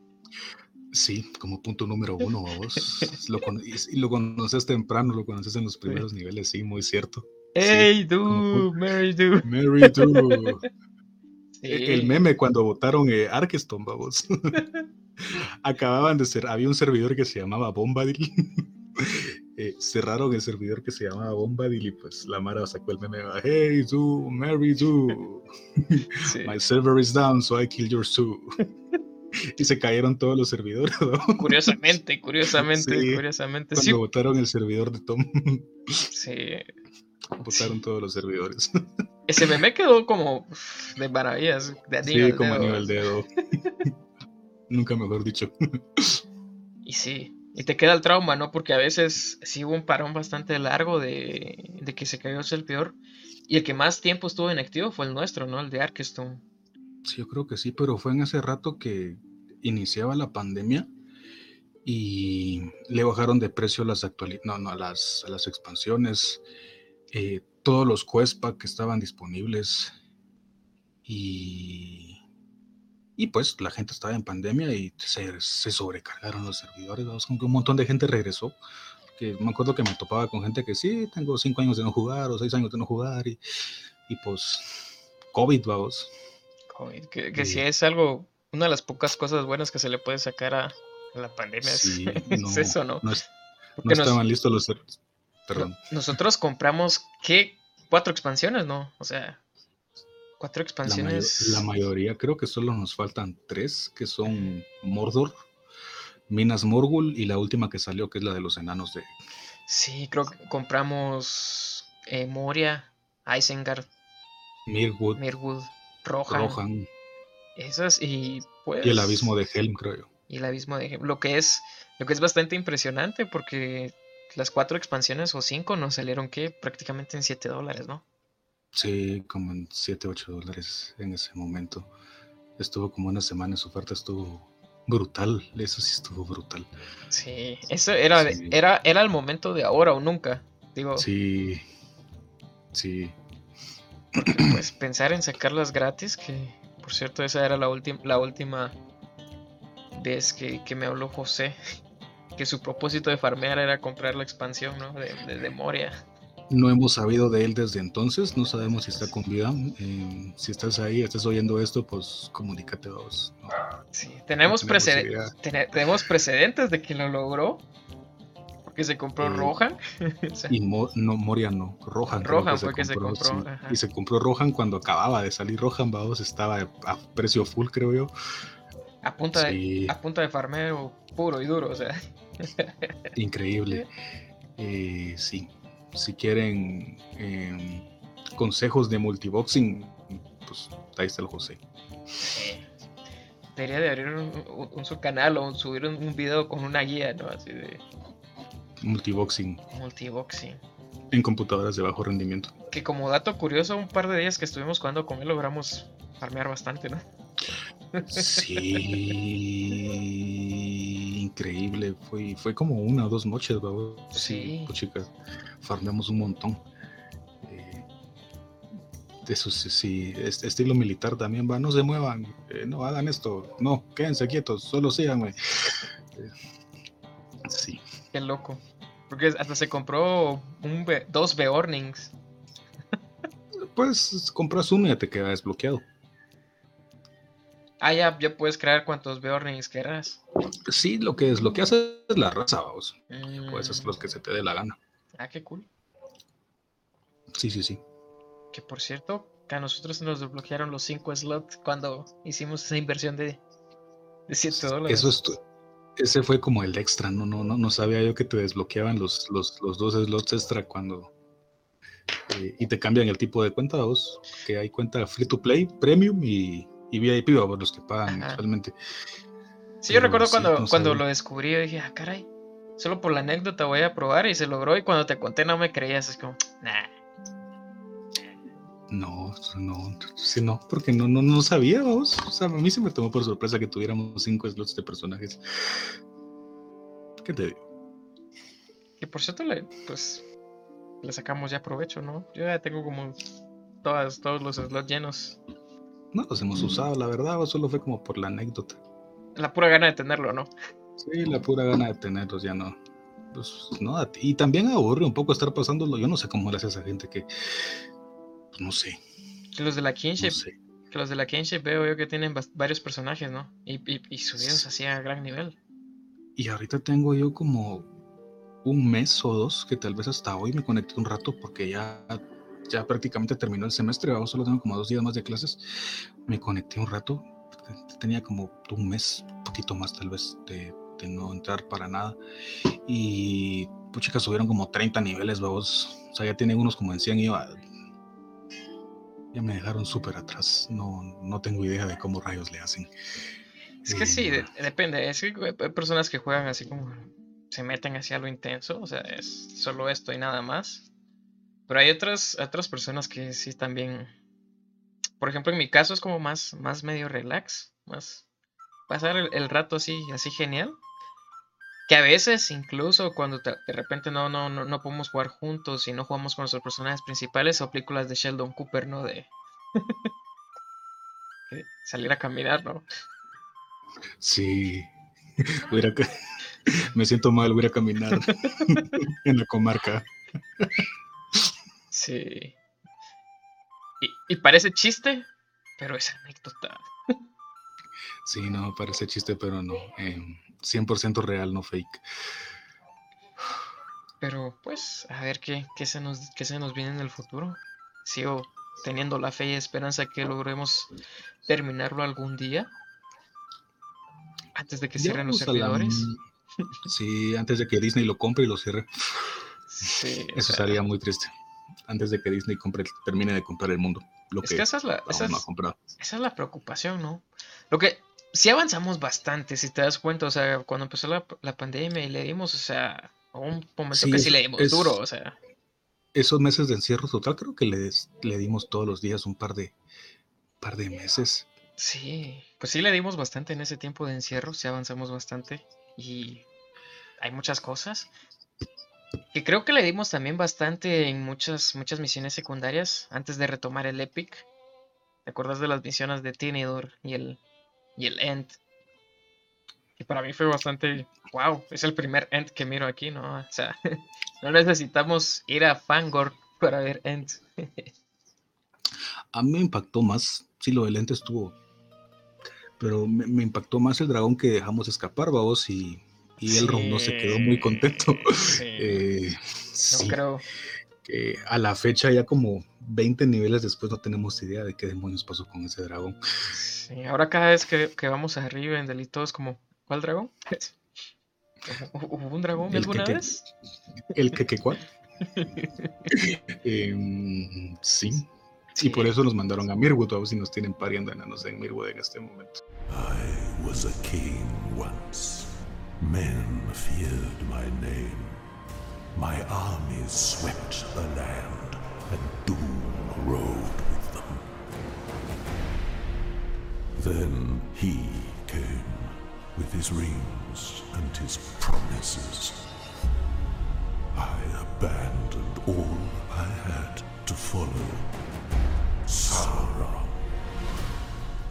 [SPEAKER 2] Sí, como punto número uno, babos. lo cono- conoces temprano, lo conoces en los primeros niveles, sí, muy cierto.
[SPEAKER 1] ¡Hey,
[SPEAKER 2] como
[SPEAKER 1] du! ¡Mary, du!
[SPEAKER 2] Mary Do.
[SPEAKER 1] Sí.
[SPEAKER 2] E, El meme cuando votaron eh, Arkeston, babos. Acababan de ser, había un servidor que se llamaba Bombadil. Eh, cerraron el servidor que se llamaba Bombadil y pues la Mara sacó el meme. Hey, Do, Mary Do.
[SPEAKER 1] sí.
[SPEAKER 2] My server is down, so I kill your Sue. Y se cayeron todos los servidores. ¿no?
[SPEAKER 1] Curiosamente, curiosamente,
[SPEAKER 2] Sí,
[SPEAKER 1] curiosamente.
[SPEAKER 2] Cuando
[SPEAKER 1] Sí,
[SPEAKER 2] votaron el servidor de Tom,
[SPEAKER 1] sí.
[SPEAKER 2] votaron todos los servidores.
[SPEAKER 1] Ese meme quedó como de maravillas. De
[SPEAKER 2] Sí, como
[SPEAKER 1] dedo.
[SPEAKER 2] anillo al dedo. Nunca mejor dicho.
[SPEAKER 1] Y sí, y te queda el trauma, ¿no? Porque a veces sí hubo un parón bastante largo de, de que se cayó el servidor. Y el que más tiempo estuvo inactivo fue el nuestro, ¿no? El de Arkstone.
[SPEAKER 2] Sí, yo creo que sí, pero fue en ese rato que iniciaba la pandemia y le bajaron de precio las actuali- no, no, las, las expansiones, eh, todos los Cuespa que estaban disponibles y, y pues la gente estaba en pandemia y se, se sobrecargaron los servidores, ¿no? Un montón de gente regresó. Que me acuerdo que me topaba con gente que sí, tengo cinco años de no jugar o seis años de no jugar y, y pues COVID, vamos.
[SPEAKER 1] COVID, que, que
[SPEAKER 2] Sí.
[SPEAKER 1] sí es algo, una de las pocas cosas buenas que se le puede sacar a, a la pandemia es-
[SPEAKER 2] Sí,
[SPEAKER 1] es,
[SPEAKER 2] no,
[SPEAKER 1] eso, ¿no?
[SPEAKER 2] No, es-
[SPEAKER 1] nos-
[SPEAKER 2] estaban listos los Perdón.
[SPEAKER 1] nosotros compramos, ¿qué? Cuatro expansiones, ¿no? O sea, cuatro
[SPEAKER 2] La, mayo-
[SPEAKER 1] expansiones.
[SPEAKER 2] la mayoría, creo que solo nos faltan tres, que son Mordor, Minas Morgul y la última que salió, que es la de los enanos de...
[SPEAKER 1] Sí, creo que compramos eh, Moria, Isengard,
[SPEAKER 2] Mirwood,
[SPEAKER 1] Mirwood, Rohan,
[SPEAKER 2] Rohan
[SPEAKER 1] esas y pues
[SPEAKER 2] y el abismo de Helm, creo yo.
[SPEAKER 1] y el abismo de lo que es lo que es bastante impresionante porque las cuatro expansiones o cinco nos salieron que prácticamente en 7 dólares, ¿no?
[SPEAKER 2] Sí, como en 7, 8 dólares en ese momento. Estuvo como una semana, su oferta estuvo brutal, eso sí estuvo brutal.
[SPEAKER 1] Sí, eso era,
[SPEAKER 2] Sí.
[SPEAKER 1] era, era el momento de ahora o nunca. Digo,
[SPEAKER 2] Sí, sí,
[SPEAKER 1] porque, pues pensar en sacarlas gratis, que por cierto esa era la última la última vez que, que me habló José, que su propósito de farmear era comprar la expansión, ¿no? De, de, de Moria.
[SPEAKER 2] No hemos sabido de él desde entonces, no sabemos si está con vida. Eh, si estás ahí, estás oyendo esto, pues comunícate a vos. ¿no?
[SPEAKER 1] Sí, tenemos, tene- tenemos precedentes de que lo logró. Porque se compró
[SPEAKER 2] Eh,
[SPEAKER 1] Rohan.
[SPEAKER 2] Y Mo- no, Moria no, Rohan.
[SPEAKER 1] Rohan fue que se compró, ajá.
[SPEAKER 2] Y se compró Rohan cuando acababa de salir Rohan, vamos, estaba a precio full, creo yo.
[SPEAKER 1] a, punta
[SPEAKER 2] sí.
[SPEAKER 1] de, a punta de farmeo puro y duro. O sea,
[SPEAKER 2] Increíble. Eh, sí, si quieren em, consejos de multiboxing, pues ahí está el José.
[SPEAKER 1] debería de abrir un, un- un su canal o subir un, un video con una guía, ¿no? Así de
[SPEAKER 2] Multiboxing
[SPEAKER 1] multiboxing.
[SPEAKER 2] en computadoras de bajo rendimiento.
[SPEAKER 1] Que como dato curioso, un par de días que estuvimos jugando con él logramos farmear bastante, ¿no?
[SPEAKER 2] Sí, increíble. Fue, fue como una o dos noches, ¿verdad?
[SPEAKER 1] Sí.
[SPEAKER 2] pues, chicas, farmeamos un montón. Eh, de eso sí, sí, es- estilo militar también va, no se muevan, eh, no hagan esto, no, quédense quietos, solo síganme. Eh, sí,
[SPEAKER 1] Qué loco. Porque hasta se compró un Be- dos Beornings.
[SPEAKER 2] pues compras uno y ya te queda desbloqueado.
[SPEAKER 1] Ah, ya, ya puedes crear cuantos Beornings quieras.
[SPEAKER 2] Sí, lo que desbloqueas es la raza, vamos.
[SPEAKER 1] Mm,
[SPEAKER 2] Puedes hacer los que se te dé la gana.
[SPEAKER 1] Ah, qué cool.
[SPEAKER 2] Sí, sí, sí.
[SPEAKER 1] Que por cierto, que a nosotros nos desbloquearon los 5 slots cuando hicimos esa inversión de, de 7 dólares.
[SPEAKER 2] Eso es tu- ese fue como el extra, no, no, no, no sabía yo que te desbloqueaban los, los, los dos slots extra cuando eh, y te cambian el tipo de cuenta, vos, que hay cuenta free to play, premium y, y VIP, los que pagan
[SPEAKER 1] Ajá.
[SPEAKER 2] mensualmente.
[SPEAKER 1] Sí, yo recuerdo
[SPEAKER 2] sí,
[SPEAKER 1] cuando,
[SPEAKER 2] no
[SPEAKER 1] cuando
[SPEAKER 2] sabía.
[SPEAKER 1] lo descubrí, yo dije, ah, caray, solo por la anécdota voy a probar y se logró. Y cuando te conté no me creías, es como, nah.
[SPEAKER 2] No, no, sí, no, porque no, no, no sabía, vos. O sea, a mí se me tomó por sorpresa que tuviéramos cinco slots de personajes. ¿Qué te digo?
[SPEAKER 1] Que por cierto, le, pues, le sacamos ya provecho, ¿no? Yo ya tengo como todas, todos los slots llenos.
[SPEAKER 2] No los hemos usado, la verdad, o solo fue como por la anécdota.
[SPEAKER 1] La pura gana de tenerlo, ¿no?
[SPEAKER 2] Sí, la pura gana de tenerlos, ya no. Pues no, a ti- y también aburre un poco estar pasándolo. Yo no sé cómo le hace a esa gente que. Pues no sé,
[SPEAKER 1] Que los de la
[SPEAKER 2] no
[SPEAKER 1] kinship,
[SPEAKER 2] sé.
[SPEAKER 1] que los de la kinship veo yo que tienen varios personajes, ¿no? Y, y, y subidos así a gran nivel.
[SPEAKER 2] Y ahorita tengo yo como un mes o dos que tal vez hasta hoy me conecté un rato porque ya, ya prácticamente terminó el semestre. Ahora solo tengo como dos días más de clases. Me conecté un rato tenía como un mes, un poquito más tal vez, de, de no entrar para nada. Y puchica, subieron como 30 niveles, vamos. O sea, ya tienen unos como en 100 y yo, ya me dejaron súper atrás. No, no tengo idea de cómo rayos le hacen.
[SPEAKER 1] Es que sí,
[SPEAKER 2] Eh,
[SPEAKER 1] de- depende. Es que hay personas que juegan así como se meten hacia lo intenso, o sea, es solo esto y nada más. Pero hay otras, otras personas que sí también. Por ejemplo, en mi caso es como más, más medio relax, más pasar el, el rato así, así genial. Que a veces, incluso cuando de repente no, no, no, no podemos jugar juntos y no jugamos con nuestros personajes principales, o películas de Sheldon Cooper, ¿no? De salir a caminar, ¿no?
[SPEAKER 2] Sí, me siento mal, voy a caminar en la comarca.
[SPEAKER 1] Sí. Y, y parece chiste, pero es anécdota.
[SPEAKER 2] Sí, no, parece chiste, pero no. eh, 100% real, no fake.
[SPEAKER 1] Pero pues, a ver qué, qué se nos, qué se nos viene en el futuro. Sigo teniendo la fe y esperanza que logremos terminarlo algún día. Antes de que cierren los
[SPEAKER 2] la-
[SPEAKER 1] servidores.
[SPEAKER 2] Sí, antes de que Disney lo compre y lo cierre.
[SPEAKER 1] Sí,
[SPEAKER 2] Eso
[SPEAKER 1] sea,
[SPEAKER 2] sería muy triste. Antes de que Disney compre, termine de comprar el mundo. Lo
[SPEAKER 1] es
[SPEAKER 2] que,
[SPEAKER 1] que esa es la, esa es- esa es la preocupación, ¿no? Lo que sí avanzamos bastante, si te das cuenta, o sea, cuando empezó la, la pandemia y le dimos, o sea, un momento
[SPEAKER 2] Sí,
[SPEAKER 1] que sí le dimos
[SPEAKER 2] es-
[SPEAKER 1] duro, o sea.
[SPEAKER 2] Esos meses de encierro total, creo que le, le dimos todos los días un par de, par de meses.
[SPEAKER 1] Sí, pues sí le dimos bastante en ese tiempo de encierro, sí avanzamos bastante y hay muchas cosas. Que creo que le dimos también bastante en muchas, muchas misiones secundarias antes de retomar el Epic. ¿Te acuerdas de las misiones de Tinidor y el, y el End? Que para mí fue bastante, wow, es el primer End que miro aquí, ¿no? O sea, no necesitamos ir a Fangor para ver End.
[SPEAKER 2] A mí me impactó más, sí, lo del lente estuvo, pero me, me impactó más el dragón que dejamos escapar, vamos, y, y Elrond no se quedó muy contento.
[SPEAKER 1] Sí,
[SPEAKER 2] Eh,
[SPEAKER 1] no
[SPEAKER 2] sí,
[SPEAKER 1] creo.
[SPEAKER 2] Que a la fecha, ya como 20 niveles después, no tenemos idea de qué demonios pasó con ese dragón.
[SPEAKER 1] Sí, ahora cada vez que, que vamos a Rivendell y todo es como, ¿cuál dragón? ¿Hu- ¿Hubo un dragón
[SPEAKER 2] El que-
[SPEAKER 1] alguna
[SPEAKER 2] que-
[SPEAKER 1] vez?
[SPEAKER 2] ¿El que qué cuál? Em, sí.
[SPEAKER 1] Sí.
[SPEAKER 2] Y por eso nos mandaron a Mirwood, a ver si nos tienen pariendo enanos en Mirwood en este momento.
[SPEAKER 4] I was a king once. Men feared my name. My armies swept the land, and doom rode with them. Then he came with his rings and his promises. I abandoned all I had to follow. Sauron.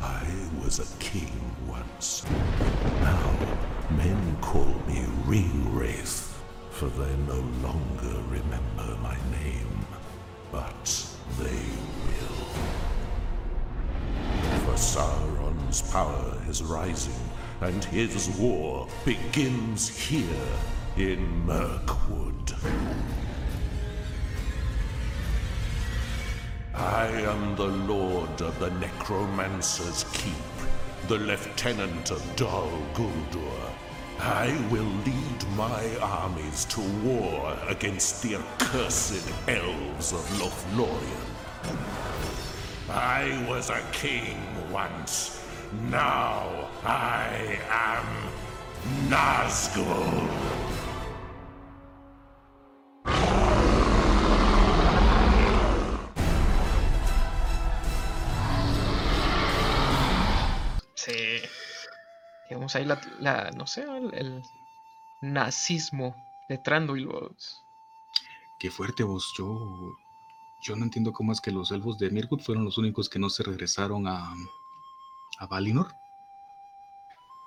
[SPEAKER 4] I was a king once. Now men call me Ring Wraith, for they no longer remember my name. But they will. For Sauron's power is rising, and his war begins here in Mirkwood. I am the lord of the Necromancer's Keep, the lieutenant of Dol Guldur. I will lead my armies to war against the accursed elves of Lothlorien. I was a king once. Now I am Nazgul.
[SPEAKER 1] Digamos ahí la, la- no sé, el, el nazismo de vos.
[SPEAKER 2] Qué fuerte vos, yo, yo no entiendo cómo es que los elfos de Mirkwood fueron los únicos que no se regresaron a, a Valinor.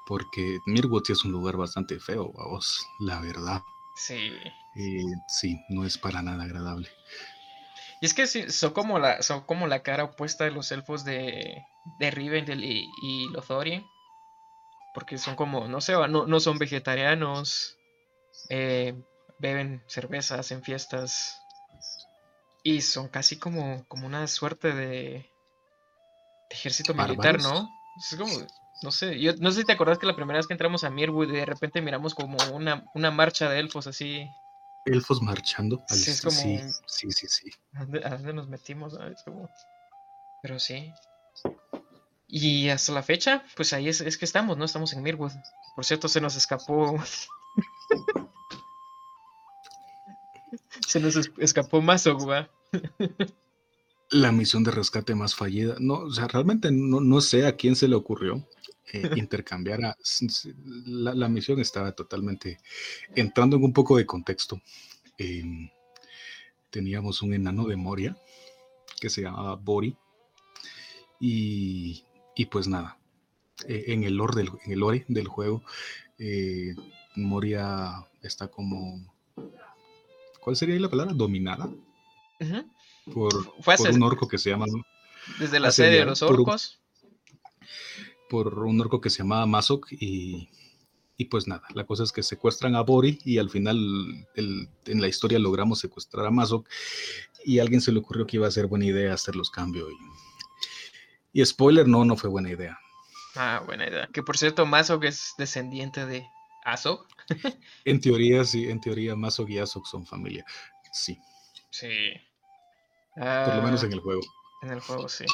[SPEAKER 2] Porque Mirkwood sí es un lugar bastante feo, vos, la verdad.
[SPEAKER 1] Sí.
[SPEAKER 2] Eh, sí, no es para nada agradable.
[SPEAKER 1] Y es que sí, son como la, son como la cara opuesta de los elfos de, de Rivendell y, y Lothlorien. Porque son como, no sé, no, no son vegetarianos. eh, beben cervezas en fiestas. Y son casi como, como una suerte de, de ejército militar. ¿no? Es como, no sé, yo no sé si te acordás que la primera vez que entramos a Mirwood de repente miramos como una, una marcha de elfos así.
[SPEAKER 2] Elfos marchando. al-
[SPEAKER 1] Sí, es como
[SPEAKER 2] sí, sí, sí, sí.
[SPEAKER 1] ¿A dónde, a dónde nos metimos? no? Es como- Pero sí. Y hasta la fecha, pues ahí es, es que estamos, ¿no? Estamos en Mirwood. Por cierto, se nos escapó. se nos es- escapó Mazog, ¿va?
[SPEAKER 2] La misión de rescate más fallida. No, o sea, realmente no, no sé a quién se le ocurrió eh, intercambiar a... la misión estaba totalmente entrando en un poco de contexto. em, teníamos un enano de Moria que se llamaba Bori. Y, y pues nada, eh, en el lore del, en el lore del juego, eh, Moria está como... ¿Cuál sería ahí la palabra? Dominada
[SPEAKER 1] Ujú.
[SPEAKER 2] por,
[SPEAKER 1] Fue
[SPEAKER 2] por un orco que se llama
[SPEAKER 1] Desde la sede de los orcos.
[SPEAKER 2] por un orco que se llamaba Mazok y, y pues nada, la cosa es que secuestran a Bori y al final el- en la historia logramos secuestrar a Mazok y a alguien se le ocurrió que iba a ser buena idea hacer los cambios y, y spoiler, no, no fue buena idea.
[SPEAKER 1] Ah, buena idea. Que por cierto, Mazog es descendiente de Azog.
[SPEAKER 2] En teoría, sí, en teoría Mazok y Azok son familia, sí,
[SPEAKER 1] Sí.
[SPEAKER 2] por lo menos
[SPEAKER 1] Ah,
[SPEAKER 2] en el juego.
[SPEAKER 1] En el juego, sí.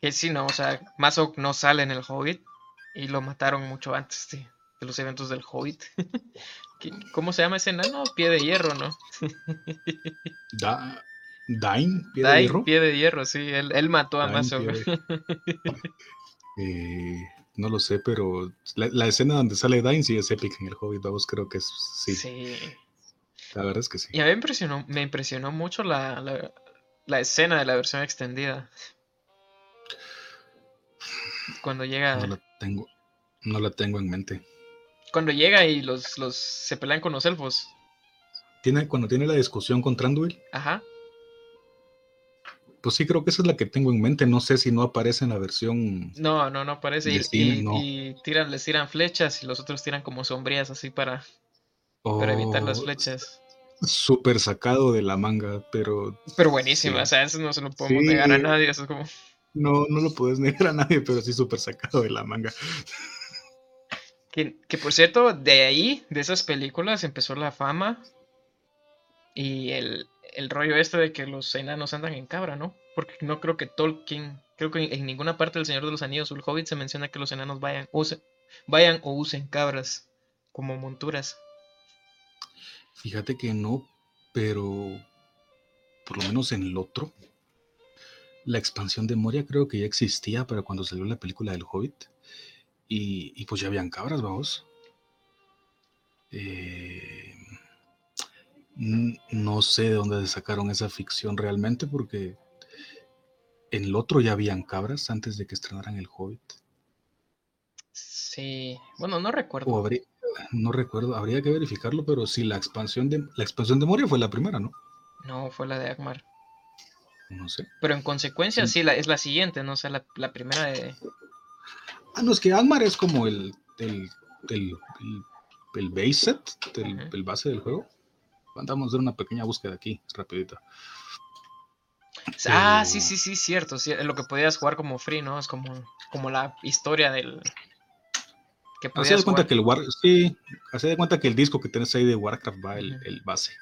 [SPEAKER 1] Que sí, no, o sea, Mazog no sale en el Hobbit y lo mataron mucho antes de, de los eventos del Hobbit. ¿Qué- ¿Cómo se llama ese enano? Pie de hierro, ¿no?
[SPEAKER 2] Da, Dain, pie de hierro.
[SPEAKER 1] pie de hierro, sí, él, él mató a
[SPEAKER 2] Dain, pie Eh, no lo sé, pero la, la escena donde sale Dain sí es épica en el Hobbit 2, creo que es, sí,
[SPEAKER 1] Sí.
[SPEAKER 2] la verdad es que sí.
[SPEAKER 1] Y a mí me impresionó, me impresionó mucho la, la, la escena de la versión extendida. Cuando llega,
[SPEAKER 2] No la tengo, no la tengo en mente.
[SPEAKER 1] cuando llega y los, los se pelean con los elfos.
[SPEAKER 2] Tiene, cuando tiene la discusión con Tranduil,
[SPEAKER 1] Ajá.
[SPEAKER 2] Pues sí creo que esa es la que tengo en mente. No sé si no aparece en la versión.
[SPEAKER 1] No, no, no aparece. Y,
[SPEAKER 2] De cine,
[SPEAKER 1] y-
[SPEAKER 2] no.
[SPEAKER 1] y tiran, les tiran flechas y los otros tiran como sombrías así para, para evitar las
[SPEAKER 2] Oh,
[SPEAKER 1] flechas.
[SPEAKER 2] Súper sacado de la manga, pero
[SPEAKER 1] Pero buenísima,
[SPEAKER 2] sí.
[SPEAKER 1] o sea, eso no se lo podemos
[SPEAKER 2] Sí.
[SPEAKER 1] negar a nadie. Eso es como.
[SPEAKER 2] no, no lo puedes negar a nadie, pero sí súper sacado de la manga.
[SPEAKER 1] Que, que por cierto, de ahí, de esas películas, empezó la fama y el, el rollo este de que los enanos andan en cabra, ¿no? Porque no creo que Tolkien, creo que en, ninguna parte del Señor de los Anillos o el Hobbit se menciona que los enanos vayan, use- vayan o usen cabras como monturas.
[SPEAKER 2] Fíjate que no, pero por lo menos en el otro, la expansión de Moria creo que ya existía para cuando salió la película del Hobbit. Y, y pues ya habían cabras, vamos. Eh, no sé de dónde sacaron esa ficción realmente, porque en el otro ya habían cabras antes de que estrenaran el Hobbit.
[SPEAKER 1] Sí, bueno, no recuerdo.
[SPEAKER 2] O habría, no recuerdo, habría que verificarlo, pero sí, la expansión de la expansión de Moria fue la primera, ¿no?
[SPEAKER 1] No, fue la de Agmar.
[SPEAKER 2] No sé.
[SPEAKER 1] Pero en consecuencia,
[SPEAKER 2] Sí.
[SPEAKER 1] sí, la, es la siguiente, ¿no? O sea, la, la primera de.
[SPEAKER 2] Ah, no, es que Angmar es como el, el, el, el, el base set, el base del juego. Vamos a hacer una pequeña búsqueda aquí, rapidita.
[SPEAKER 1] Ah,
[SPEAKER 2] Pero-
[SPEAKER 1] sí, sí, sí, cierto. sí, lo que podías jugar como free, ¿no? Es como, como la historia del. Que
[SPEAKER 2] de cuenta
[SPEAKER 1] jugar.
[SPEAKER 2] que el War, sí, hacé de cuenta que el disco que tenés ahí de Warcraft va el, base.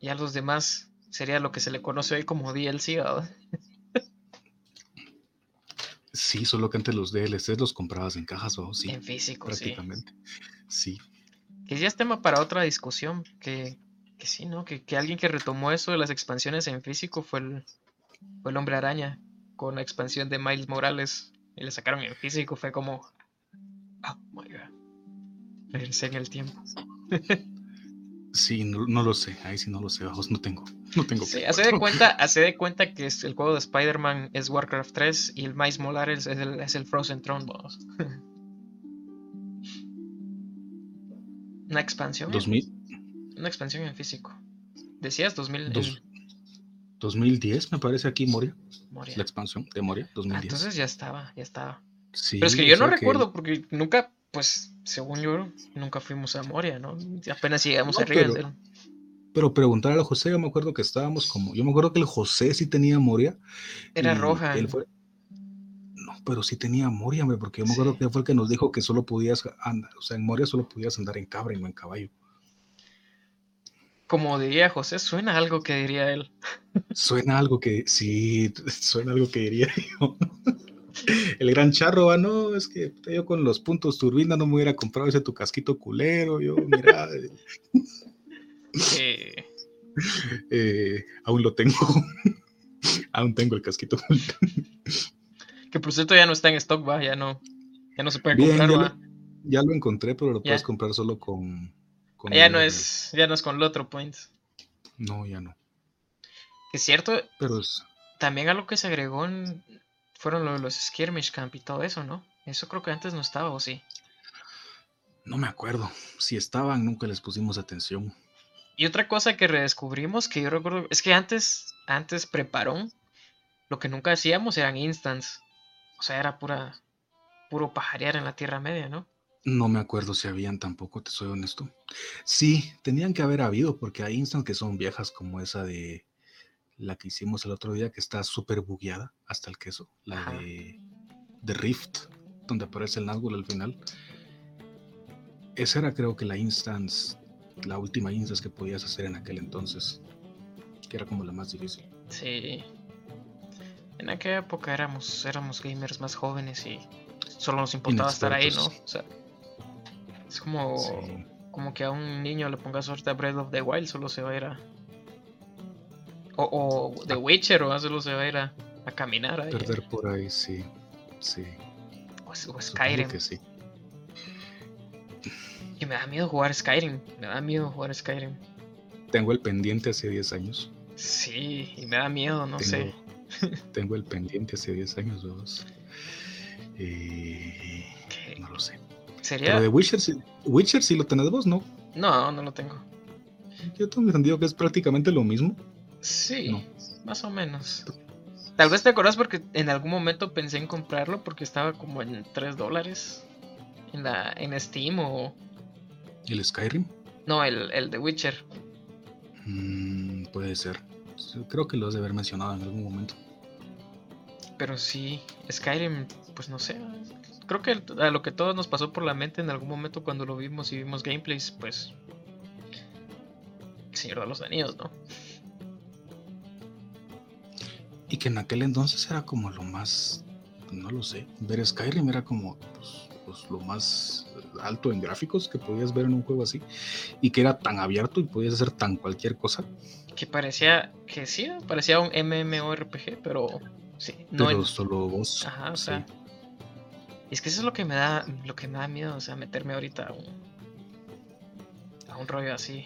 [SPEAKER 1] Ya los demás sería lo que se le conoce hoy como DLC, ¿verdad?
[SPEAKER 2] Sí, solo que antes los DLCs los comprabas en cajas o sí,
[SPEAKER 1] en físico, sí.
[SPEAKER 2] prácticamente. Sí.
[SPEAKER 1] Que ya es tema para otra discusión. Que, que sí, ¿no? Que, que alguien que retomó eso de las expansiones en físico fue el, fue el Hombre Araña. Con la expansión de Miles Morales. Y le sacaron en físico. Fue como. Oh my god. Regresé en el tiempo.
[SPEAKER 2] Sí, no, no lo sé, ahí sí no lo sé, bajos, no tengo, no tengo.
[SPEAKER 1] Sí, hace de cuenta, hace de cuenta que es- el juego de Spider-Man es Warcraft 3 y el Miles Morales es el, es el Frozen Throne. Una expansión. en-
[SPEAKER 2] 2000,
[SPEAKER 1] Una expansión en físico. Decías 2000 en
[SPEAKER 2] Dos- 2010 me parece aquí Moria,
[SPEAKER 1] Moria.
[SPEAKER 2] la expansión de Moria,
[SPEAKER 1] Ah,
[SPEAKER 2] 2010.
[SPEAKER 1] entonces ya estaba, ya estaba.
[SPEAKER 2] Sí,
[SPEAKER 1] Pero es que yo no recuerdo porque nunca, pues, según yo, nunca fuimos a Moria, ¿no? Apenas llegamos
[SPEAKER 2] No,
[SPEAKER 1] a
[SPEAKER 2] pero-
[SPEAKER 1] Rivendell.
[SPEAKER 2] Pero preguntar a José, yo me acuerdo que estábamos como, yo me acuerdo que el José sí tenía Moria.
[SPEAKER 1] Era roja.
[SPEAKER 2] él fue- pero sí tenía Moria, hombre, porque yo me acuerdo
[SPEAKER 1] Sí.
[SPEAKER 2] que fue el que nos dijo que solo podías andar, o sea, en Moria solo podías andar en cabra y no en caballo.
[SPEAKER 1] Como diría José, suena algo que diría él.
[SPEAKER 2] Suena algo que, sí, suena algo que diría yo. El gran charro, ah, no, es que yo con los puntos turbina no me hubiera comprado ese tu casquito culero, yo, mira, eh,
[SPEAKER 1] Eh,
[SPEAKER 2] eh, aún lo tengo, aún tengo el casquito.
[SPEAKER 1] Que por cierto ya no está en stock, va, ya no, ya no se puede
[SPEAKER 2] Bien,
[SPEAKER 1] comprar,
[SPEAKER 2] ya,
[SPEAKER 1] va.
[SPEAKER 2] lo, ya lo encontré, pero lo
[SPEAKER 1] Ya.
[SPEAKER 2] puedes comprar solo con... con
[SPEAKER 1] Ya
[SPEAKER 2] el-
[SPEAKER 1] no es, ya no es con el otro point.
[SPEAKER 2] No, ya no.
[SPEAKER 1] Que es cierto,
[SPEAKER 2] Pero es,
[SPEAKER 1] también algo que se agregó en- fueron lo de los skirmish camp y todo eso, ¿no? Eso creo que antes no estaba, ¿o sí?
[SPEAKER 2] no me acuerdo. Si estaban, nunca les pusimos atención.
[SPEAKER 1] Y otra cosa que redescubrimos que yo recuerdo es que antes, antes preparó, lo que nunca hacíamos eran instants. O sea, era pura, puro pajarear en la Tierra Media, ¿no?
[SPEAKER 2] No me acuerdo si habían tampoco, te soy honesto. Sí, tenían que haber habido, porque hay instants que son viejas, como esa de la que hicimos el otro día, que está súper bugueada hasta el queso. La
[SPEAKER 1] Ajá.
[SPEAKER 2] de, de Rift, donde aparece el Nazgûl al final. Esa era, creo que, la instance, la última instance que podías hacer en aquel entonces, que era como la más difícil.
[SPEAKER 1] Sí. En aquella época éramos, éramos gamers más jóvenes y solo nos importaba estar ahí, ¿no? O sea, es como,
[SPEAKER 2] Sí.
[SPEAKER 1] como que a un niño le ponga suerte a Breath of the Wild, solo se va a ir a. O, o The Witcher, o solo se va a ir a, a caminar ahí.
[SPEAKER 2] Perder por ahí, sí, sí.
[SPEAKER 1] O, Skyrim.
[SPEAKER 2] que sí.
[SPEAKER 1] Y me da miedo jugar Skyrim. Me da miedo jugar Skyrim.
[SPEAKER 2] Tengo el pendiente hace 10 años.
[SPEAKER 1] Sí, y me da miedo, no sé.
[SPEAKER 2] Tengo, el pendiente hace 10 años, vos. Eh,
[SPEAKER 1] ¿Qué?
[SPEAKER 2] no lo sé.
[SPEAKER 1] ¿Sería?
[SPEAKER 2] Pero de Witcher, sí- Witcher sí lo tenés vos, ¿no?
[SPEAKER 1] No, no lo tengo.
[SPEAKER 2] Yo tengo entendido que es prácticamente lo mismo.
[SPEAKER 1] Sí,
[SPEAKER 2] No.
[SPEAKER 1] más o menos. Tal vez te acordás porque en algún momento pensé en comprarlo porque estaba como en 3 dólares en, la, en Steam o...
[SPEAKER 2] ¿El Skyrim?
[SPEAKER 1] No, el, el de Witcher.
[SPEAKER 2] Mm, puede ser. Creo que lo has de haber mencionado en algún momento.
[SPEAKER 1] Pero sí, Skyrim, pues no sé. Creo que a lo que todos nos pasó por la mente en algún momento cuando lo vimos y vimos gameplays, pues... El Señor de los Anillos, ¿no?
[SPEAKER 2] Y que en aquel entonces era como lo más, no lo sé, ver Skyrim era como pues, pues, lo más alto en gráficos que podías ver en un juego así. Y que era tan abierto y podías hacer tan cualquier cosa.
[SPEAKER 1] Que parecía, que sí, parecía un MMORPG, pero sí, no
[SPEAKER 2] pero
[SPEAKER 1] en-
[SPEAKER 2] solo vos.
[SPEAKER 1] Ajá, o
[SPEAKER 2] sí.
[SPEAKER 1] sea. y Es que eso es lo que me da, lo que me da miedo, o sea, meterme ahorita a un, a un rollo así.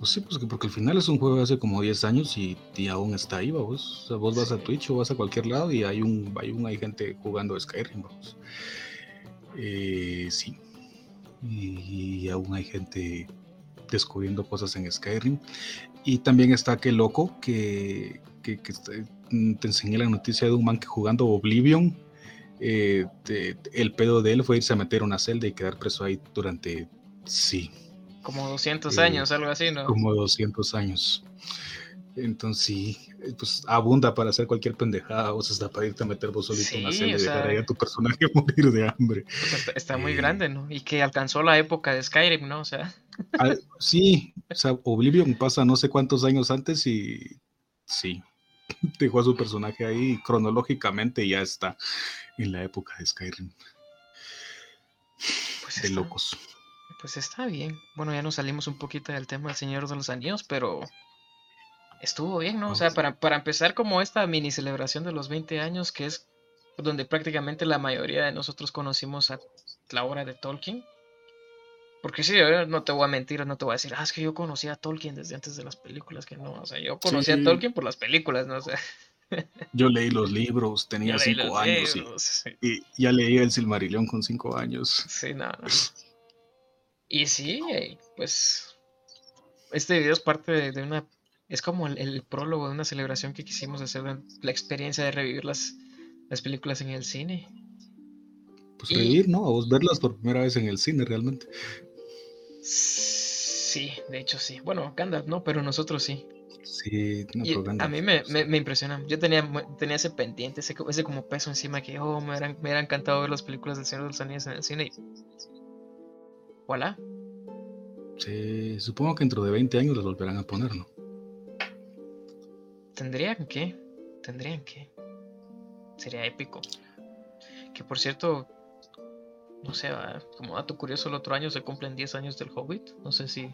[SPEAKER 2] Pues sí, pues que porque al final es un juego de hace como 10 años y, y aún está ahí, vos. O sea, vos vas a. Twitch o vas a cualquier lado y hay un, hay un, hay gente jugando Skyrim, vamos. Eh, sí. Y, aún hay gente descubriendo cosas en Skyrim. Y también está aquel loco que, que, mm, te enseñé la noticia de un man que jugando Oblivion. eh, te- el pedo de él fue irse a meter a una celda y quedar preso ahí durante, sí,
[SPEAKER 1] Como 200
[SPEAKER 2] Eh,
[SPEAKER 1] años, algo así, ¿no?
[SPEAKER 2] como 200 años. Entonces sí, pues abunda para hacer cualquier pendejada, o sea, hasta para irte a meter vos solito en una
[SPEAKER 1] Sí,
[SPEAKER 2] celda y dejar ahí a tu personaje morir de hambre.
[SPEAKER 1] Está muy
[SPEAKER 2] eh,
[SPEAKER 1] grande, ¿no? Y que alcanzó la época de Skyrim, ¿no? O sea,
[SPEAKER 2] Al- sí, o sea, Oblivion pasa no sé cuántos años antes y sí, dejó a su personaje ahí y cronológicamente ya está en la época de Skyrim,
[SPEAKER 1] pues
[SPEAKER 2] de
[SPEAKER 1] está,
[SPEAKER 2] locos.
[SPEAKER 1] pues está bien. Bueno, ya nos salimos un poquito del tema del Señor de los Anillos, pero estuvo bien, ¿no? O sea, para, para empezar como esta mini celebración de los 20 años, que es donde prácticamente la mayoría de nosotros conocimos a la obra de Tolkien. Porque sí, no te voy a mentir, no te voy a decir, ah, es que yo conocí a Tolkien desde antes de las películas, que no, o sea, yo conocí
[SPEAKER 2] Sí.
[SPEAKER 1] a Tolkien por las películas, ¿no? O sea,
[SPEAKER 2] Yo leí los libros, tenía cinco años y-
[SPEAKER 1] sí.
[SPEAKER 2] y, ya leí el Silmarillion con cinco años.
[SPEAKER 1] Sí, no, no. Y sí, pues este video es parte de, una, es como el, el prólogo de una celebración que quisimos hacer, la experiencia de revivir las, las películas en el cine.
[SPEAKER 2] Pues
[SPEAKER 1] Y-
[SPEAKER 2] revivir, ¿no? A vos verlas por primera vez en el cine realmente.
[SPEAKER 1] Sí, de hecho sí. Bueno, Gandalf no, pero nosotros sí.
[SPEAKER 2] Sí, no,
[SPEAKER 1] a mí me, me, me impresiona. Yo tenía, tenía ese pendiente, ese, co- ese como peso encima que oh, me hubiera, me encantado ver las películas del Señor de los Anillos en el cine. Y... Voilà.
[SPEAKER 2] Sí, supongo que dentro de 20 años las volverán a poner, ¿no?
[SPEAKER 1] Tendrían que. Tendrían que. Sería épico. Que por cierto, no sé, ah, como dato curioso, el otro año se cumplen 10 años del Hobbit. No sé si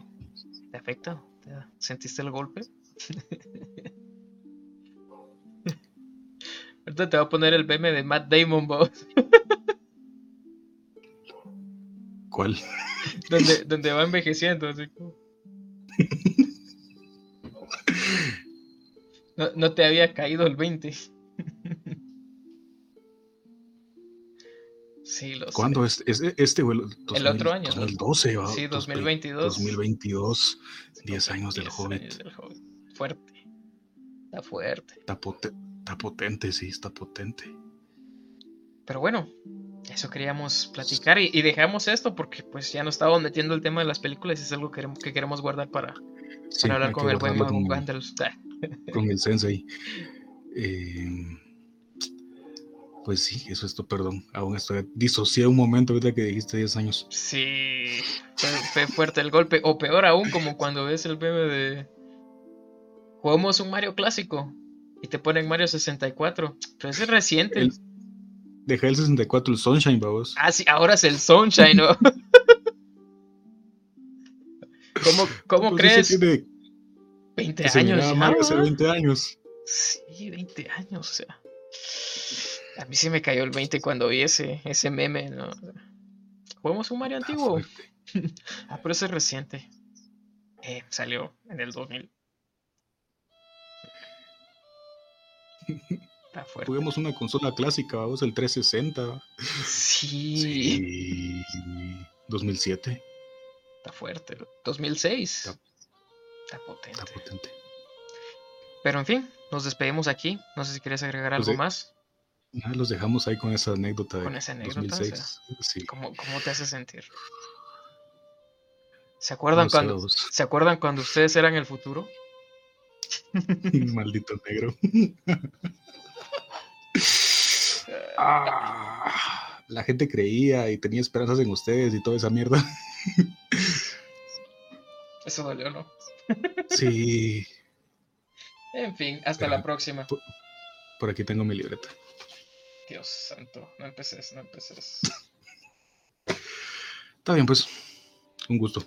[SPEAKER 1] te afecta. ¿Te da- ¿Sentiste el golpe? Ahorita te voy a poner el meme de Matt Damon, vos,
[SPEAKER 2] ¿Cuál?
[SPEAKER 1] donde, donde va envejeciendo. Así como- No, no te había caído el 20. Sí, lo sé.
[SPEAKER 2] ¿Cuándo es, es este o el,
[SPEAKER 1] El otro año,
[SPEAKER 2] 2012, ¿va?
[SPEAKER 1] Sí,
[SPEAKER 2] 2000,
[SPEAKER 1] 2022.
[SPEAKER 2] 2022. 10 años del
[SPEAKER 1] 10
[SPEAKER 2] Hobbit.
[SPEAKER 1] años del Hobbit. Fuerte. Está fuerte.
[SPEAKER 2] Está, pote- está potente, sí, está potente.
[SPEAKER 1] Pero bueno, eso queríamos platicar y, y dejamos esto porque pues ya nos estábamos metiendo el tema de las películas y es algo que queremos, que queremos guardar para,
[SPEAKER 2] Sí,
[SPEAKER 1] para hablar con el buen mago
[SPEAKER 2] con el sensei. Eh, pues sí, eso es todo, perdón. Aún estoy disocié un momento ahorita que dijiste 10 años.
[SPEAKER 1] Sí, fue, fue fuerte el golpe. O peor aún, como cuando ves el meme de... Jugamos un Mario clásico y te ponen Mario 64. Pero ese es reciente.
[SPEAKER 2] El- Dejé el 64, el Sunshine, vamos.
[SPEAKER 1] Ah, sí, ahora es el Sunshine, ¿no? ¿Cómo, cómo
[SPEAKER 2] Pues
[SPEAKER 1] crees?
[SPEAKER 2] tiene-
[SPEAKER 1] 20
[SPEAKER 2] que se
[SPEAKER 1] años. ya,
[SPEAKER 2] Mario hace
[SPEAKER 1] ¿va?
[SPEAKER 2] 20 años.
[SPEAKER 1] Sí, 20 años, o sea. A mí sí me cayó el 20 cuando vi ese, ese meme, ¿no? ¿Jugamos un Mario
[SPEAKER 2] Está
[SPEAKER 1] antiguo? Ah, pero ese es reciente. Eh, salió en el 2000. Está fuerte.
[SPEAKER 2] Juguemos una consola clásica, vamos, el 360.
[SPEAKER 1] Sí,
[SPEAKER 2] Sí. 2007.
[SPEAKER 1] está fuerte. 2006.
[SPEAKER 2] Está-
[SPEAKER 1] Está potente.
[SPEAKER 2] Está potente.
[SPEAKER 1] Pero en fin, nos despedimos aquí. No sé si quieres agregar
[SPEAKER 2] Pues
[SPEAKER 1] algo
[SPEAKER 2] sí.
[SPEAKER 1] más.
[SPEAKER 2] Los dejamos ahí con esa anécdota de
[SPEAKER 1] Con esa anécdota, o
[SPEAKER 2] 2006. Sí.
[SPEAKER 1] ¿Cómo, cómo te hace sentir? ¿Se acuerdan, cuando. ¿Se acuerdan cuando ustedes eran el futuro?
[SPEAKER 2] Maldito negro. Ah, la gente creía y tenía esperanzas en ustedes y toda esa mierda.
[SPEAKER 1] Eso dolió, ¿no?
[SPEAKER 2] Sí.
[SPEAKER 1] En fin, hasta
[SPEAKER 2] Pero-
[SPEAKER 1] la próxima.
[SPEAKER 2] Por aquí tengo mi libreta.
[SPEAKER 1] Dios santo, no empeces, no empeces.
[SPEAKER 2] Está bien, pues. Un gusto.